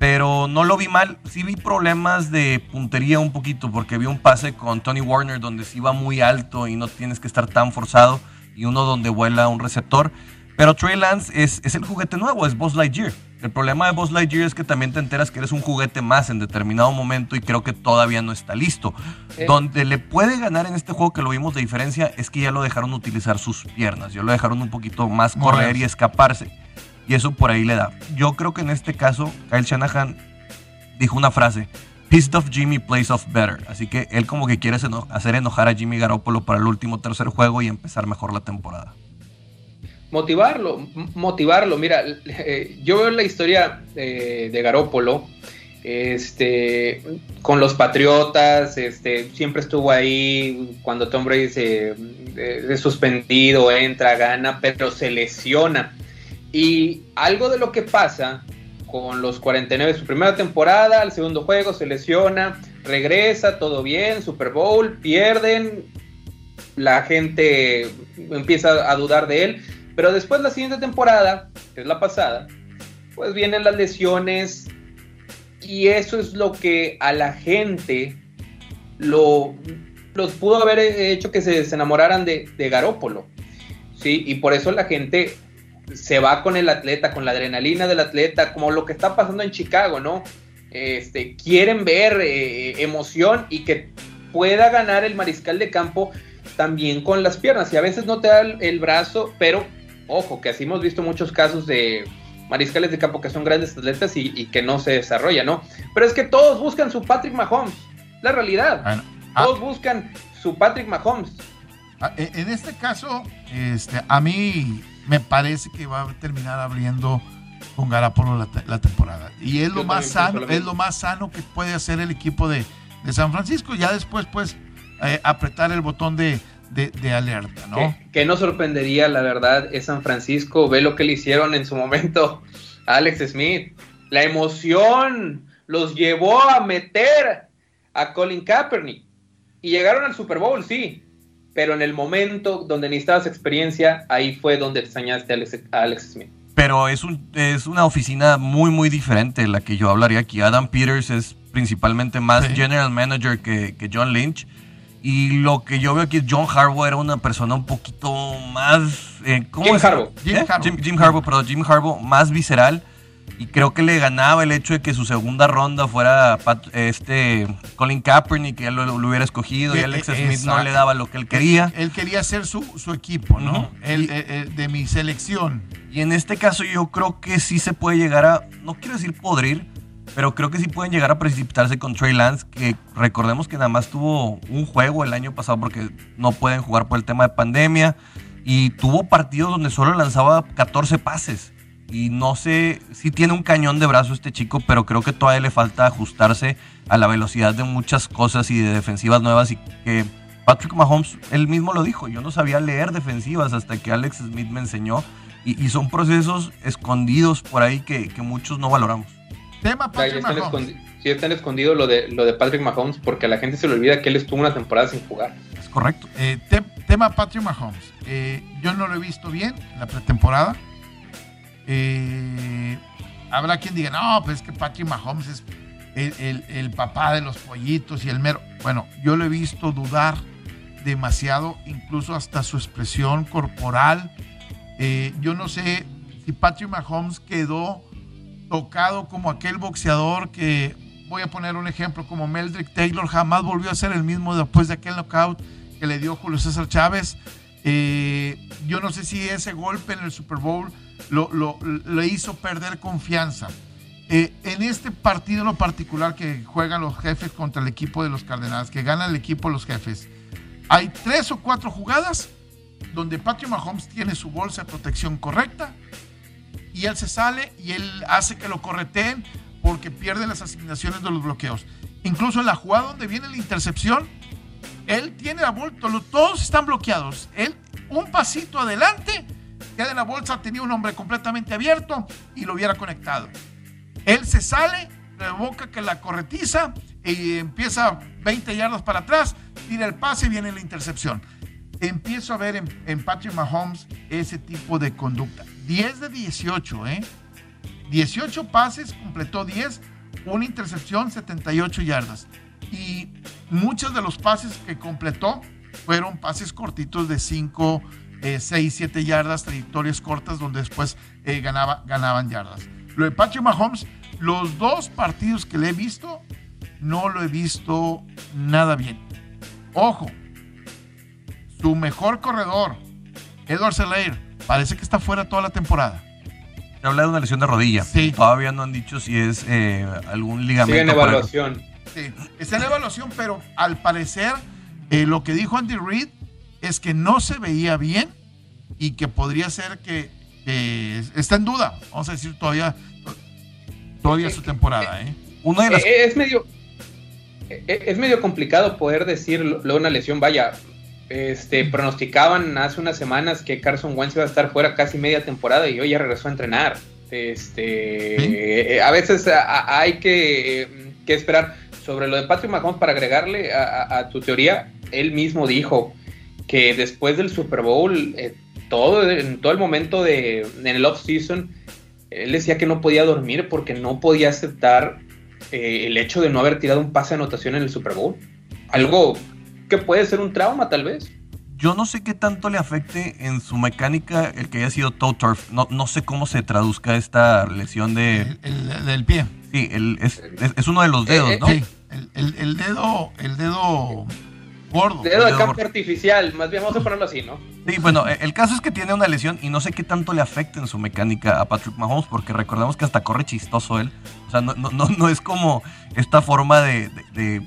pero no lo vi mal. Sí vi problemas de puntería un poquito, porque vi un pase con Tony Warner donde sí va muy alto y no tienes que estar tan forzado, y uno donde vuela un receptor. Pero Trey Lance es, es el juguete nuevo, es Buzz Lightyear. El problema de Buzz Lightyear es que también te enteras que eres un juguete más en determinado momento y creo que todavía no está listo. Donde le puede ganar en este juego que lo vimos de diferencia es que ya lo dejaron utilizar sus piernas, ya lo dejaron un poquito más correr y escaparse y eso por ahí le da. Yo creo que en este caso, Kyle Shanahan dijo una frase: Pissed off Jimmy plays off better. Así que él, como que quiere hacer enojar a Jimmy Garoppolo para el último tercer juego y empezar mejor la temporada. Motivarlo, motivarlo. Mira, eh, yo veo la historia de Garoppolo este, con los Patriotas, este, siempre estuvo ahí cuando Tom Brady se es suspendido, entra, gana, pero se lesiona. Y algo de lo que pasa con los 49 su primera temporada, el segundo juego se lesiona, regresa, todo bien, Super Bowl, pierden, la gente empieza a dudar de él, pero después la siguiente temporada, que es la pasada, pues vienen las lesiones y eso es lo que a la gente lo, los pudo haber hecho que se, enamoraran de, de Garópolo, ¿sí? Y por eso la gente se va con el atleta, con la adrenalina del atleta, como lo que está pasando en Chicago, ¿no? Este, quieren ver eh, emoción y que pueda ganar el mariscal de campo también con las piernas y a veces no te da el, brazo, pero ojo, que así hemos visto muchos casos de mariscales de campo que son grandes atletas y, que no se desarrolla, ¿no? Pero es que todos buscan su Patrick Mahomes, la realidad. Ah. todos buscan su Patrick Mahomes. Ah, e, en este caso, este, a mí me parece que va a terminar abriendo con Garapolo la, la temporada. Y es lo más sano, es lo más sano que puede hacer el equipo de, de San Francisco. Ya después, pues, eh, apretar el botón de, de, alerta, ¿no? Que, no sorprendería, la verdad, es San Francisco. Ve lo que le hicieron en su momento a Alex Smith. La emoción los llevó a meter a Colin Kaepernick. Y llegaron al Super Bowl, sí. Pero en el momento donde necesitabas experiencia, ahí fue donde extrañaste a Alex Smith pero es, un, es una oficina muy, muy diferente la que yo hablaría aquí. Adam Peters es principalmente más general manager que, John Lynch. Y lo que yo veo aquí es John Harbaugh era una persona un poquito más... Eh, ¿cómo Jim, Harbaugh. Jim, Harbaugh. Jim, Harbaugh. perdón, Jim Harbaugh, más visceral. Y creo que le ganaba el hecho de que su segunda ronda fuera este Colin Kaepernick, que él lo, hubiera escogido, y eh, Alex Smith no le daba lo que él quería. Él, quería ser su, equipo, ¿no? Eh, de mi selección. Y en este caso yo creo que sí se puede llegar a, no quiero decir podrir, pero creo que sí pueden llegar a precipitarse con Trey Lance, que recordemos que nada más tuvo un juego el año pasado porque no pueden jugar por el tema de pandemia, y tuvo partidos donde solo lanzaba 14 pases. Y no sé si tiene un cañón de brazo este chico, pero creo que todavía le falta ajustarse a la velocidad de muchas cosas y de defensivas nuevas. Y que Patrick Mahomes, él mismo lo dijo, yo no sabía leer defensivas hasta que Alex Smith me enseñó. Y, son procesos escondidos por ahí que, muchos no valoramos. Tema Patrick Mahomes. Sí, están escondidos lo de, lo de Patrick Mahomes porque a la gente se le olvida que él estuvo una temporada sin jugar. Es correcto. Eh, tema Patrick Mahomes. Eh, yo no lo he visto bien en la pretemporada. Eh, habrá quien diga, no, pues es que Patrick Mahomes es el, papá de los pollitos y el mero. Bueno, yo lo he visto dudar demasiado, incluso hasta su expresión corporal. Eh, yo no sé si Patrick Mahomes quedó tocado como aquel boxeador que, voy a poner un ejemplo, como Meldrick Taylor, jamás volvió a ser el mismo después de aquel knockout que le dio Julio César Chávez. Eh, yo no sé si ese golpe en el Super Bowl lo, le hizo perder confianza. Eh, en este partido en lo particular que juegan los jefes contra el equipo de los Cardenales, que gana el equipo de los jefes, hay tres o cuatro jugadas donde Patrick Mahomes tiene su bolsa de protección correcta y él se sale y él hace que lo correteen porque pierde las asignaciones de los bloqueos. Incluso en la jugada donde viene la intercepción, él tiene la bolsa, todos están bloqueados. Él un pasito adelante en la bolsa, tenía un hombre completamente abierto y lo hubiera conectado. Él se sale, revoca que la corretiza y empieza 20 yardas para atrás, tira el pase y viene la intercepción. Empiezo a ver en, Patrick Mahomes ese tipo de conducta. 10 de 18, ¿eh? 18 pases, completó 10, una intercepción, 78 yardas. Y muchos de los pases que completó fueron pases cortitos de 5 6, eh, 7 yardas, trayectorias cortas donde después eh, ganaba, ganaban yardas. Lo de Patrick Mahomes, los dos partidos que le he visto, no lo he visto nada bien. Ojo, su mejor corredor, Edward Selaire, parece que está fuera toda la temporada. Se habla de una lesión de rodilla. Sí. Todavía no han dicho si es eh, algún ligamento. Sigue en evaluación. Sí, está en evaluación, pero al parecer lo que dijo Andy Reid es que no se veía bien y que podría ser que, está en duda, vamos a decir todavía, todavía su temporada. ¿eh? Una de las... Eh, es medio eh, es medio complicado poder decir una lesión, vaya, este, pronosticaban hace unas semanas que Carson Wentz iba a estar fuera casi media temporada y hoy ya regresó a entrenar. Este, a veces hay que, que, esperar. Sobre lo de Patrick Mahomes, para agregarle a, tu teoría, él mismo dijo, que después del Super Bowl, eh, todo, en todo el momento de, en el off-season, él decía que no podía dormir porque no podía aceptar eh, el hecho de no haber tirado un pase de anotación en el Super Bowl. Algo que puede ser un trauma, tal vez. Yo no sé qué tanto le afecte en su mecánica el que haya sido toe turf. No, no sé cómo se traduzca esta lesión de... El, del pie. Sí, es, es, uno de los dedos, eh, ¿no? Sí, el, dedo, el dedo Gordo. Dedo de campo artificial, más bien vamos a ponerlo así, ¿no? Sí, bueno, e, el caso es que tiene una lesión y no sé qué tanto le afecta en su mecánica a Patrick Mahomes, porque recordemos que hasta corre chistoso él. O sea, no, no, no, es como esta forma de, de,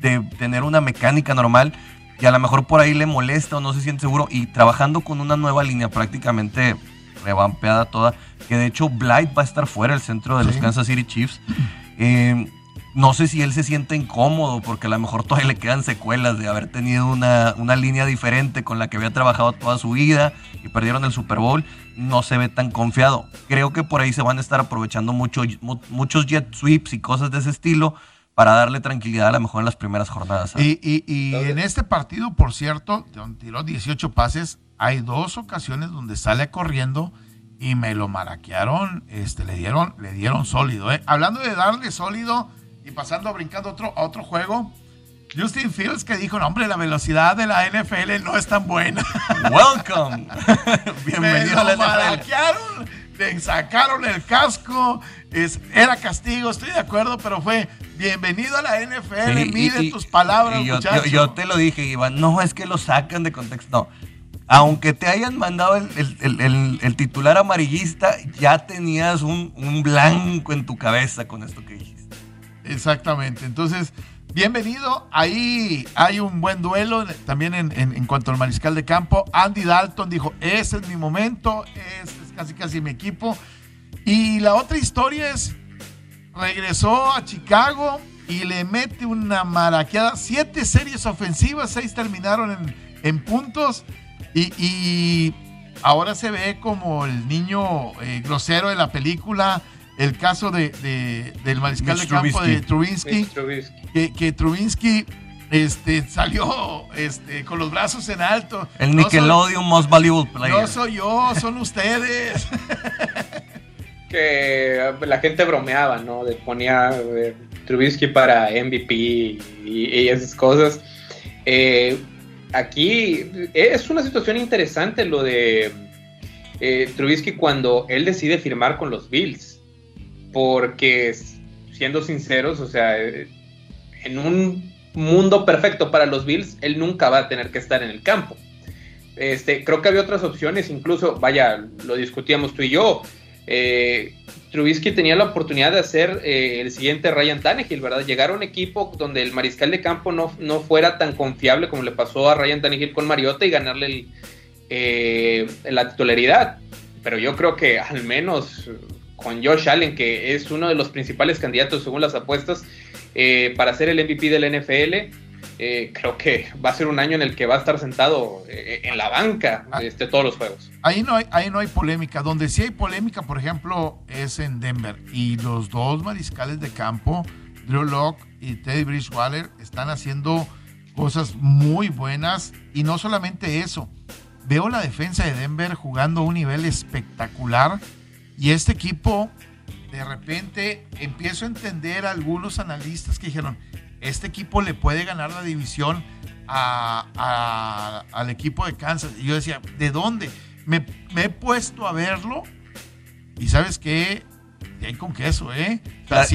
de, tener una mecánica normal y a lo mejor por ahí le molesta o no se siente seguro. Y trabajando con una nueva línea prácticamente revampeada toda, que de hecho Blight va a estar fuera del centro de los Kansas City Chiefs. Eh, no sé si él se siente incómodo porque a lo mejor todavía le quedan secuelas de haber tenido una, línea diferente con la que había trabajado toda su vida y perdieron el Super Bowl. No se ve tan confiado. Creo que por ahí se van a estar aprovechando mucho, muchos jet sweeps y cosas de ese estilo para darle tranquilidad a lo mejor en las primeras jornadas. Y, y, en este partido, por cierto, donde tiró 18 pases, hay dos ocasiones donde sale corriendo y me lo maraquearon, este, le dieron, le dieron sólido. ¿eh? Hablando de darle sólido y pasando brincando otro, a otro juego. Justin Fields que dijo, no hombre, la velocidad de la NFL no es tan buena. Welcome. Bienvenido a la NFL. Le sacaron el casco, es, era castigo, estoy de acuerdo, pero fue bienvenido a la NFL, mide tus palabras, yo, yo, te lo dije, Iván, no es que lo sacan de contexto, no. Aunque te hayan mandado el, titular amarillista, ya tenías un, un blanco en tu cabeza con esto que dijiste. Exactamente. Entonces, bienvenido. Ahí hay un buen duelo también en, cuanto al mariscal de campo. Andy Dalton dijo, ese es mi momento, es, es casi casi mi equipo. Y la otra historia es, regresó a Chicago y le mete una maraqueada. Siete series ofensivas, seis terminaron en, puntos. Y, ahora se ve como el niño eh, grosero de la película el caso de, del mariscal de campo de Trubinsky, que, que Trubinsky este, salió este, con los brazos en alto. El Nickelodeon Most Valuable Player. No soy yo, son ustedes. que la gente bromeaba, ¿no? De ponía eh, Trubinsky para MVP y, esas cosas. Eh, aquí es una situación interesante lo de eh, Trubisky cuando él decide firmar con los Bills porque siendo sinceros, o sea, en un mundo perfecto para los Bills, él nunca va a tener que estar en el campo. Este, creo que había otras opciones, incluso, vaya, lo discutíamos tú y yo. Eh, Trubisky tenía la oportunidad de hacer eh, el siguiente Ryan Tannehill, ¿verdad? Llegar a un equipo donde el mariscal de campo no, no fuera tan confiable como le pasó a Ryan Tannehill con Mariota y ganarle eh, la titularidad. Pero yo creo que al menos con Josh Allen, que es uno de los principales candidatos según las apuestas eh, para ser el MVP del NFL. Eh, creo que va a ser un año en el que va a estar sentado eh, en la banca ah. este, todos los juegos. Ahí no, hay, ahí no hay polémica. Donde sí hay polémica, por ejemplo, es en Denver. Y los dos mariscales de campo, Drew Locke y Teddy Bridgewater, están haciendo cosas muy buenas. Y no solamente eso. Veo la defensa de Denver jugando a un nivel espectacular y este equipo, de repente, empiezo a entender a algunos analistas que dijeron, este equipo le puede ganar la división al equipo de Kansas. Y yo decía, ¿de dónde? Me, he puesto a verlo y sabes qué, hay con queso, ¿eh? la,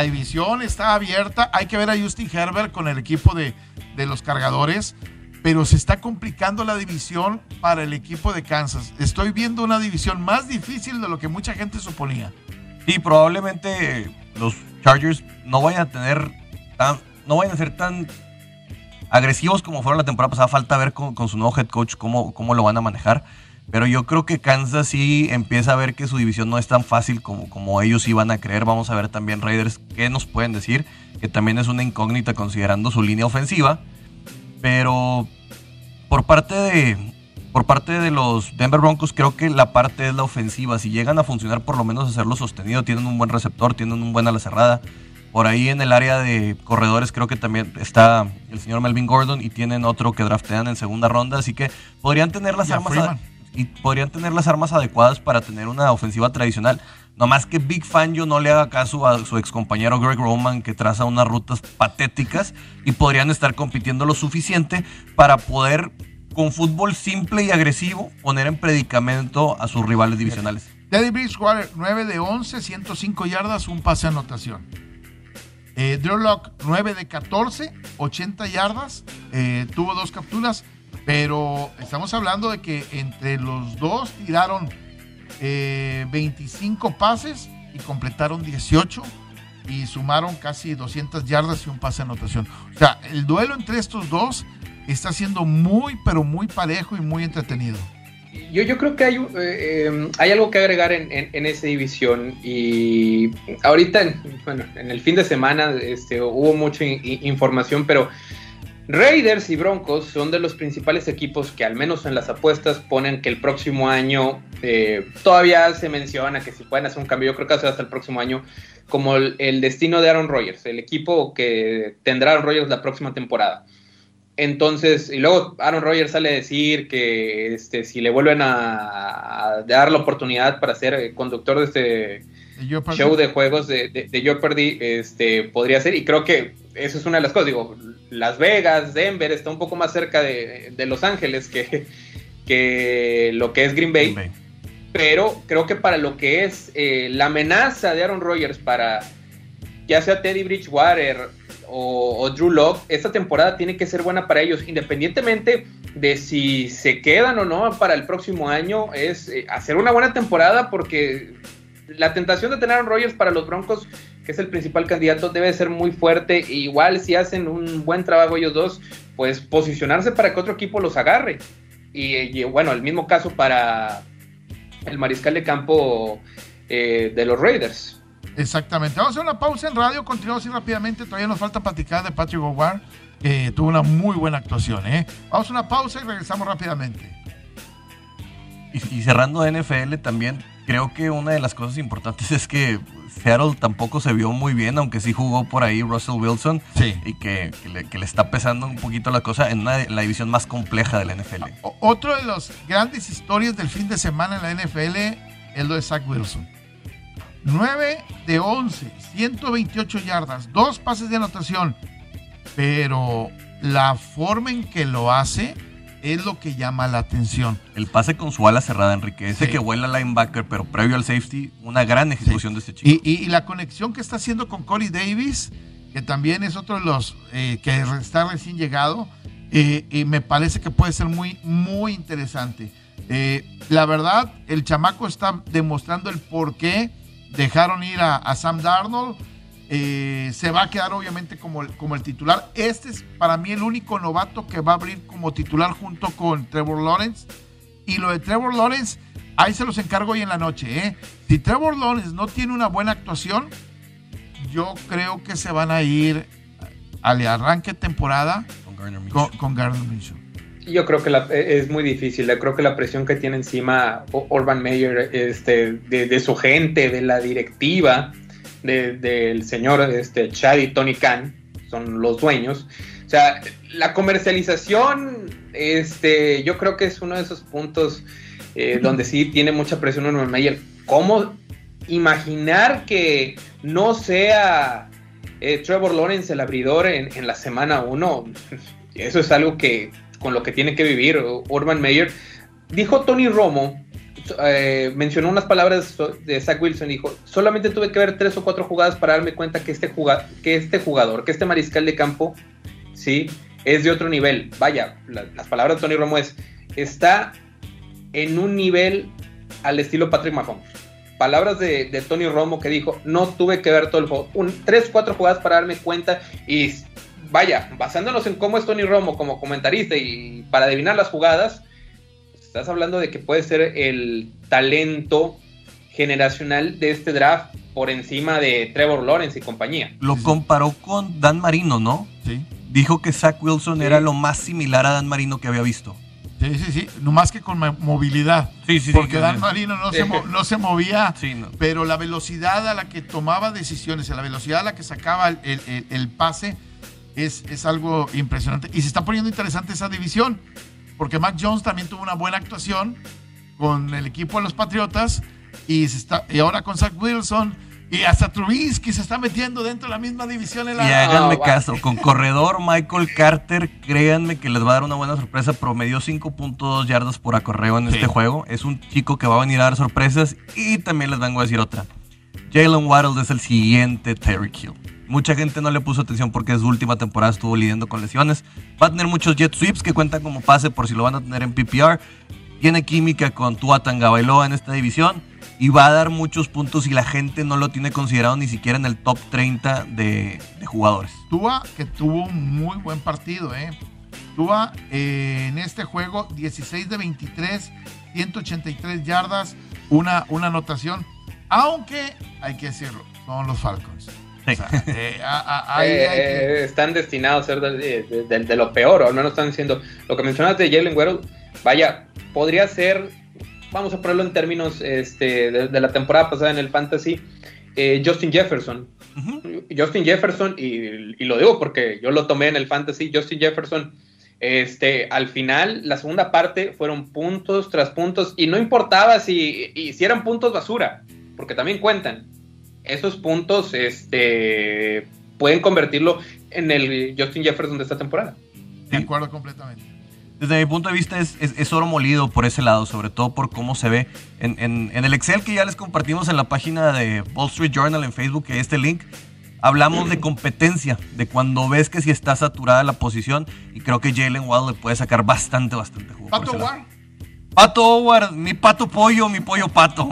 división... está abierta. Hay que ver a Justin Herbert con el equipo de, de los cargadores pero se está complicando la división para el equipo de Kansas. Estoy viendo una división más difícil de lo que mucha gente suponía. Sí, probablemente los Chargers no vayan a tener tan, no vayan a ser tan agresivos como fueron la temporada pasada. Falta ver con, su nuevo head coach cómo, cómo lo van a manejar. Pero yo creo que Kansas sí empieza a ver que su división no es tan fácil como, como ellos iban a creer. Vamos a ver también Raiders qué nos pueden decir, que también es una incógnita considerando su línea ofensiva. Pero por parte de por parte de los Denver Broncos creo que la parte es la ofensiva. Si llegan a funcionar, por lo menos hacerlo sostenido, tienen un buen receptor, tienen un buen ala cerrada. Por ahí en el área de corredores creo que también está el señor Melvin Gordon y tienen otro que draftean en segunda ronda, así que podrían tener las armas y podrían tener las armas adecuadas para tener una ofensiva tradicional. No más que Big Fan yo no le haga caso a su ex compañero Greg Roman que traza unas rutas patéticas y podrían estar compitiendo lo suficiente para poder con fútbol simple y agresivo poner en predicamento a sus rivales divisionales. Teddy Bridgewater, 9 de 11, 105 yardas, un pase anotación. Eh, Drew Lock, 9 de 14, 80 yardas, eh, tuvo dos capturas, pero estamos hablando de que entre los dos tiraron 25 pases y completaron 18 y sumaron casi 200 yardas y un pase de anotación. O sea, el duelo entre estos dos está siendo muy, pero muy parejo y muy entretenido. Yo, yo creo que hay, eh, em, hay algo que agregar en, en, esa división y ahorita, bueno, en el fin de semana este, hubo mucha información, pero Raiders y Broncos son de los principales equipos que al menos en las apuestas ponen que el próximo año eh, todavía se menciona que si pueden hacer un cambio, yo creo que va a ser hasta el próximo año, como el, el destino de Aaron Rodgers, el equipo que tendrá Aaron Rodgers la próxima temporada. Entonces, y luego Aaron Rodgers sale a decir que este, si le vuelven a, dar la oportunidad para ser conductor de este show de juegos de, de, Jeopardy, este, podría ser, y creo que eso es una de las cosas, digo, Las Vegas, Denver, está un poco más cerca de, Los Ángeles que, que, lo que es Green Bay, pero creo que para lo que es eh, la amenaza de Aaron Rodgers para ya sea Teddy Bridgewater o, Drew Locke, esta temporada tiene que ser buena para ellos, independientemente de si se quedan o no para el próximo año, es eh, hacer una buena temporada porque la tentación de tener a Rogers para los Broncos, que es el principal candidato, debe ser muy fuerte. igual si hacen un buen trabajo ellos dos, pues posicionarse para que otro equipo los agarre. Y, bueno, el mismo caso para el mariscal de campo eh, de los Raiders. Exactamente. Vamos a hacer una pausa en radio, continuamos así rápidamente. Todavía nos falta platicar de Patrick Howard, que tuvo una muy buena actuación. ¿eh? Vamos a una pausa y regresamos rápidamente. Y, cerrando NFL también, creo que una de las cosas importantes es que Seattle tampoco se vio muy bien, aunque sí jugó por ahí Russell Wilson. Sí. Y que, le, está pesando un poquito la cosa en, la división más compleja de la NFL. otro de las grandes historias del fin de semana en la NFL es lo de Zach Wilson. 9 de 11, 128 yardas, dos pases de anotación. Pero la forma en que lo hace es lo que llama la atención. El pase con su ala cerrada, Enrique. Ese que vuela linebacker, pero previo al safety, una gran ejecución de este chico. Y, la conexión que está haciendo con Corey Davis, que también es otro de los eh, que está recién llegado, eh, y me parece que puede ser muy, muy interesante. Eh, la verdad, el chamaco está demostrando el por qué dejaron ir a, Sam Darnold. Eh, se va a quedar obviamente como el, como el titular. Este es para mí el único novato que va a abrir como titular junto con Trevor Lawrence. Y lo de Trevor Lawrence, ahí se los encargo hoy en la noche. ¿eh? Si Trevor Lawrence no tiene una buena actuación, yo creo que se van a ir al arranque temporada con Gardner Minshew. Yo creo que e, es muy difícil. Yo creo que la presión que tiene encima Urban Meyer este, de, su gente, de la directiva, del señor este, Chad y Tony Khan, son los dueños. O sea, la comercialización, este, yo creo que es uno de esos puntos eh, donde sí tiene mucha presión Urban Meyer. ¿Cómo imaginar que no sea eh, Trevor Lawrence el abridor en, en la semana 1? Eso es algo que con lo que tiene que vivir Urban Meyer. Dijo Tony Romo, eh, mencionó unas palabras de Zach Wilson, dijo, solamente tuve que ver tres o cuatro jugadas para darme cuenta que este, que este jugador, que este mariscal de campo, sí, es de otro nivel. Vaya, las palabras de Tony Romo es, está en un nivel al estilo Patrick Mahomes. Palabras de, Tony Romo que dijo, no tuve que ver todo el juego, un, tres, cuatro jugadas para darme cuenta y vaya, basándonos en cómo es Tony Romo como comentarista y para adivinar las jugadas, estás hablando de que puede ser el talento generacional de este draft por encima de Trevor Lawrence y compañía. Lo comparó con Dan Marino, ¿no? Sí. Dijo que Zach Wilson era lo más similar a Dan Marino que había visto. Sí, sí, sí, no más que con movilidad. Sí, sí, Porque Dan Marino no se, no se movía, sí, no. pero la velocidad a la que tomaba decisiones, la velocidad a la que sacaba el, el pase, es, algo impresionante. Y se está poniendo interesante esa división, porque Mac Jones también tuvo una buena actuación con el equipo de los Patriotas y, se está, y ahora con Zach Wilson. Y hasta Trubisky se está metiendo dentro de la misma división. En la... Y háganme caso, con corredor Michael Carter, créanme que les va a dar una buena sorpresa. Promedió 5.2 yardas por acorreo en este juego. Es un chico que va a venir a dar sorpresas. Y también les vengo a decir otra. Jalen Waddle es el siguiente Terry Kill. Mucha gente no le puso atención porque su última temporada estuvo lidiando con lesiones. Va a tener muchos jet sweeps que cuentan como pase por si lo van a tener en PPR. Tiene química con Tua Bailoa en esta división y va a dar muchos puntos y la gente no lo tiene considerado ni siquiera en el top 30 de, jugadores. Tua que tuvo un muy buen partido, ¿eh? Tua eh, en este juego 16 de 23, 183 yardas, una, una anotación, aunque hay que decirlo, son los Falcons. Eh, eh, están destinados a ser de, lo peor, o no nos están diciendo. Lo que mencionaste de Jalen Waddle, vaya, podría ser, vamos a ponerlo en términos este, de, la temporada pasada en el Fantasy, eh, Justin Jefferson. Justin Jefferson, y, y, lo digo porque yo lo tomé en el Fantasy, Justin Jefferson. Este, al final, la segunda parte fueron puntos tras puntos, y no importaba si, si eran puntos basura, porque también cuentan esos puntos este, pueden convertirlo en el Justin Jefferson de esta temporada. De acuerdo completamente. Desde mi punto de vista es, oro molido por ese lado, sobre todo por cómo se ve en, el Excel que ya les compartimos en la página de Wall Street Journal en Facebook, que este link, hablamos de competencia, de cuando ves que si está saturada la posición y creo que Jalen Waddle le puede sacar bastante, bastante jugo. Pato Howard. Pato Howard, mi pato pollo, mi pollo pato.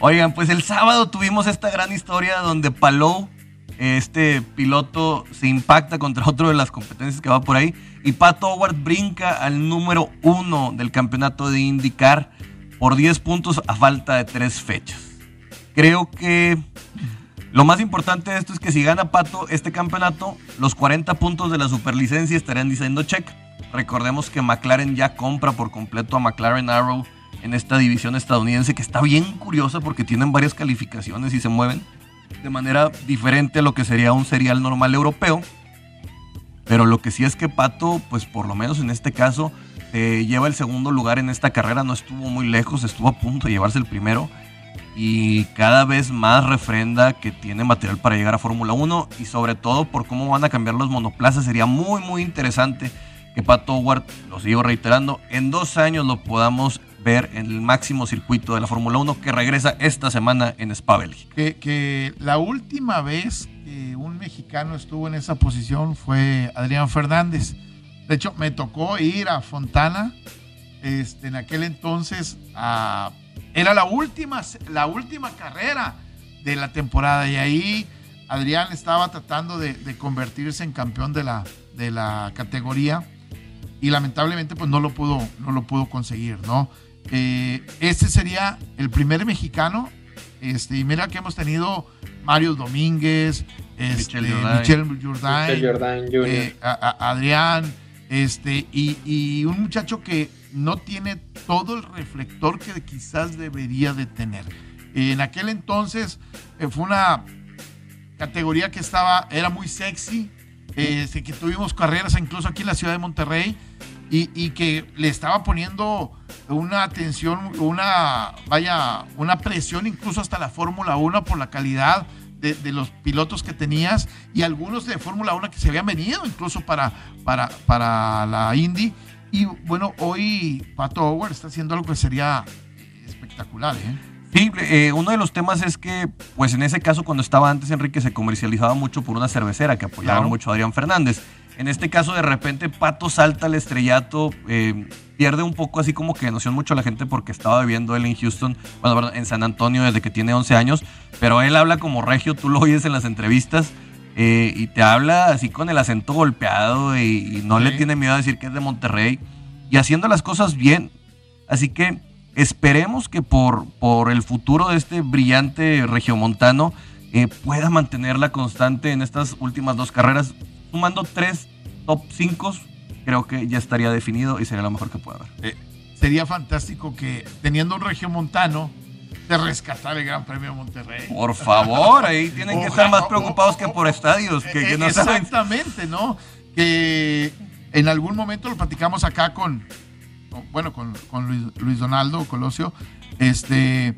Oigan, pues el sábado tuvimos esta gran historia donde Palou, este piloto, se impacta contra otro de las competencias que va por ahí. Y Pat Howard brinca al número uno del campeonato de IndyCar por 10 puntos a falta de tres fechas. Creo que lo más importante de esto es que si gana Pato este campeonato, los 40 puntos de la superlicencia estarían diciendo check. Recordemos que McLaren ya compra por completo a McLaren Arrow en esta división estadounidense que está bien curiosa porque tienen varias calificaciones y se mueven de manera diferente a lo que sería un serial normal europeo. Pero lo que sí es que Pato, pues por lo menos en este caso, eh, lleva el segundo lugar en esta carrera, no estuvo muy lejos, estuvo a punto de llevarse el primero y cada vez más refrenda que tiene material para llegar a Fórmula 1 y sobre todo por cómo van a cambiar los monoplazas. Sería muy muy interesante que Pato Howard, lo sigo reiterando, en dos años lo podamos ver en el máximo circuito de la Fórmula 1 que regresa esta semana en Spa que, la última vez que un mexicano estuvo en esa posición fue Adrián Fernández. De hecho, me tocó ir a Fontana este, en aquel entonces. era la última, la última carrera de la temporada y ahí Adrián estaba tratando de, de convertirse en campeón de la, de la categoría y lamentablemente pues no lo pudo, no lo pudo conseguir, ¿no? Eh, este sería el primer mexicano. Este, y mira que hemos tenido Mario Domínguez, este, Michel Jordan, eh, Adrián, este, y, un muchacho que no tiene todo el reflector que quizás debería de tener. en aquel entonces eh, fue una categoría que estaba, era muy sexy, este, que tuvimos carreras incluso aquí en la ciudad de Monterrey y, que le estaba poniendo una atención, una, vaya, una presión incluso hasta la Fórmula 1 por la calidad de, los pilotos que tenías y algunos de Fórmula 1 que se habían venido incluso para, para, para la Indy. Y bueno, hoy Pato Howard está haciendo algo que sería espectacular, ¿eh? Sí, eh, uno de los temas es que, pues en ese caso, cuando estaba antes Enrique, se comercializaba mucho por una cervecera que apoyaba mucho a Adrián Fernández. En este caso, de repente, Pato salta al estrellato, eh, pierde un poco así como que noción mucho a la gente porque estaba viviendo él en Houston, bueno, en San Antonio desde que tiene 11 años, pero él habla como regio, tú lo oyes en las entrevistas. Eh, y te habla así con el acento golpeado y, no le tiene miedo a decir que es de Monterrey y haciendo las cosas bien. Así que esperemos que por, por el futuro de este brillante regiomontano eh, pueda mantener la constante en estas últimas dos carreras sumando tres top 5, creo que ya estaría definido y sería lo mejor que pueda haber. Eh, sería fantástico que teniendo un regiomontano de rescatar el Gran Premio de Monterrey. Por favor, ahí tienen que estar más preocupados que por estadios, que, no Exactamente, ¿no? Que en algún momento lo platicamos acá con, bueno, con, Luis, Donaldo Colosio, este,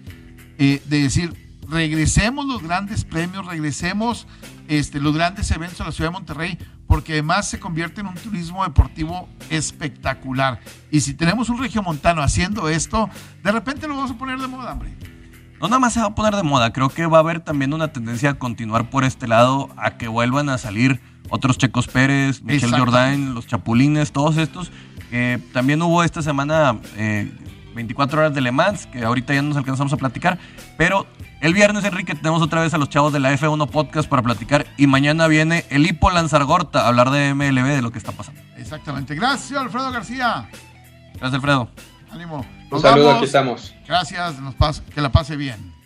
eh, de decir, regresemos los grandes premios, regresemos este, los grandes eventos a la ciudad de Monterrey, porque además se convierte en un turismo deportivo espectacular. Y si tenemos un regiomontano haciendo esto, de repente lo vamos a poner de moda, hombre. no nada más se va a poner de moda, creo que va a haber también una tendencia a continuar por este lado, a que vuelvan a salir otros Checos Pérez, Michel Jordain, los Chapulines, todos estos. también hubo esta semana 24 eh, horas de Le Mans, que ahorita ya nos alcanzamos a platicar, pero el viernes, Enrique, tenemos otra vez a los chavos de la F1 Podcast para platicar y mañana viene el Hipo Lanzargorta a hablar de MLB, de lo que está pasando. Exactamente. Gracias, Alfredo García. Gracias, Alfredo. Ánimo. Un saludo, aquí estamos. Gracias, nos que la pase bien.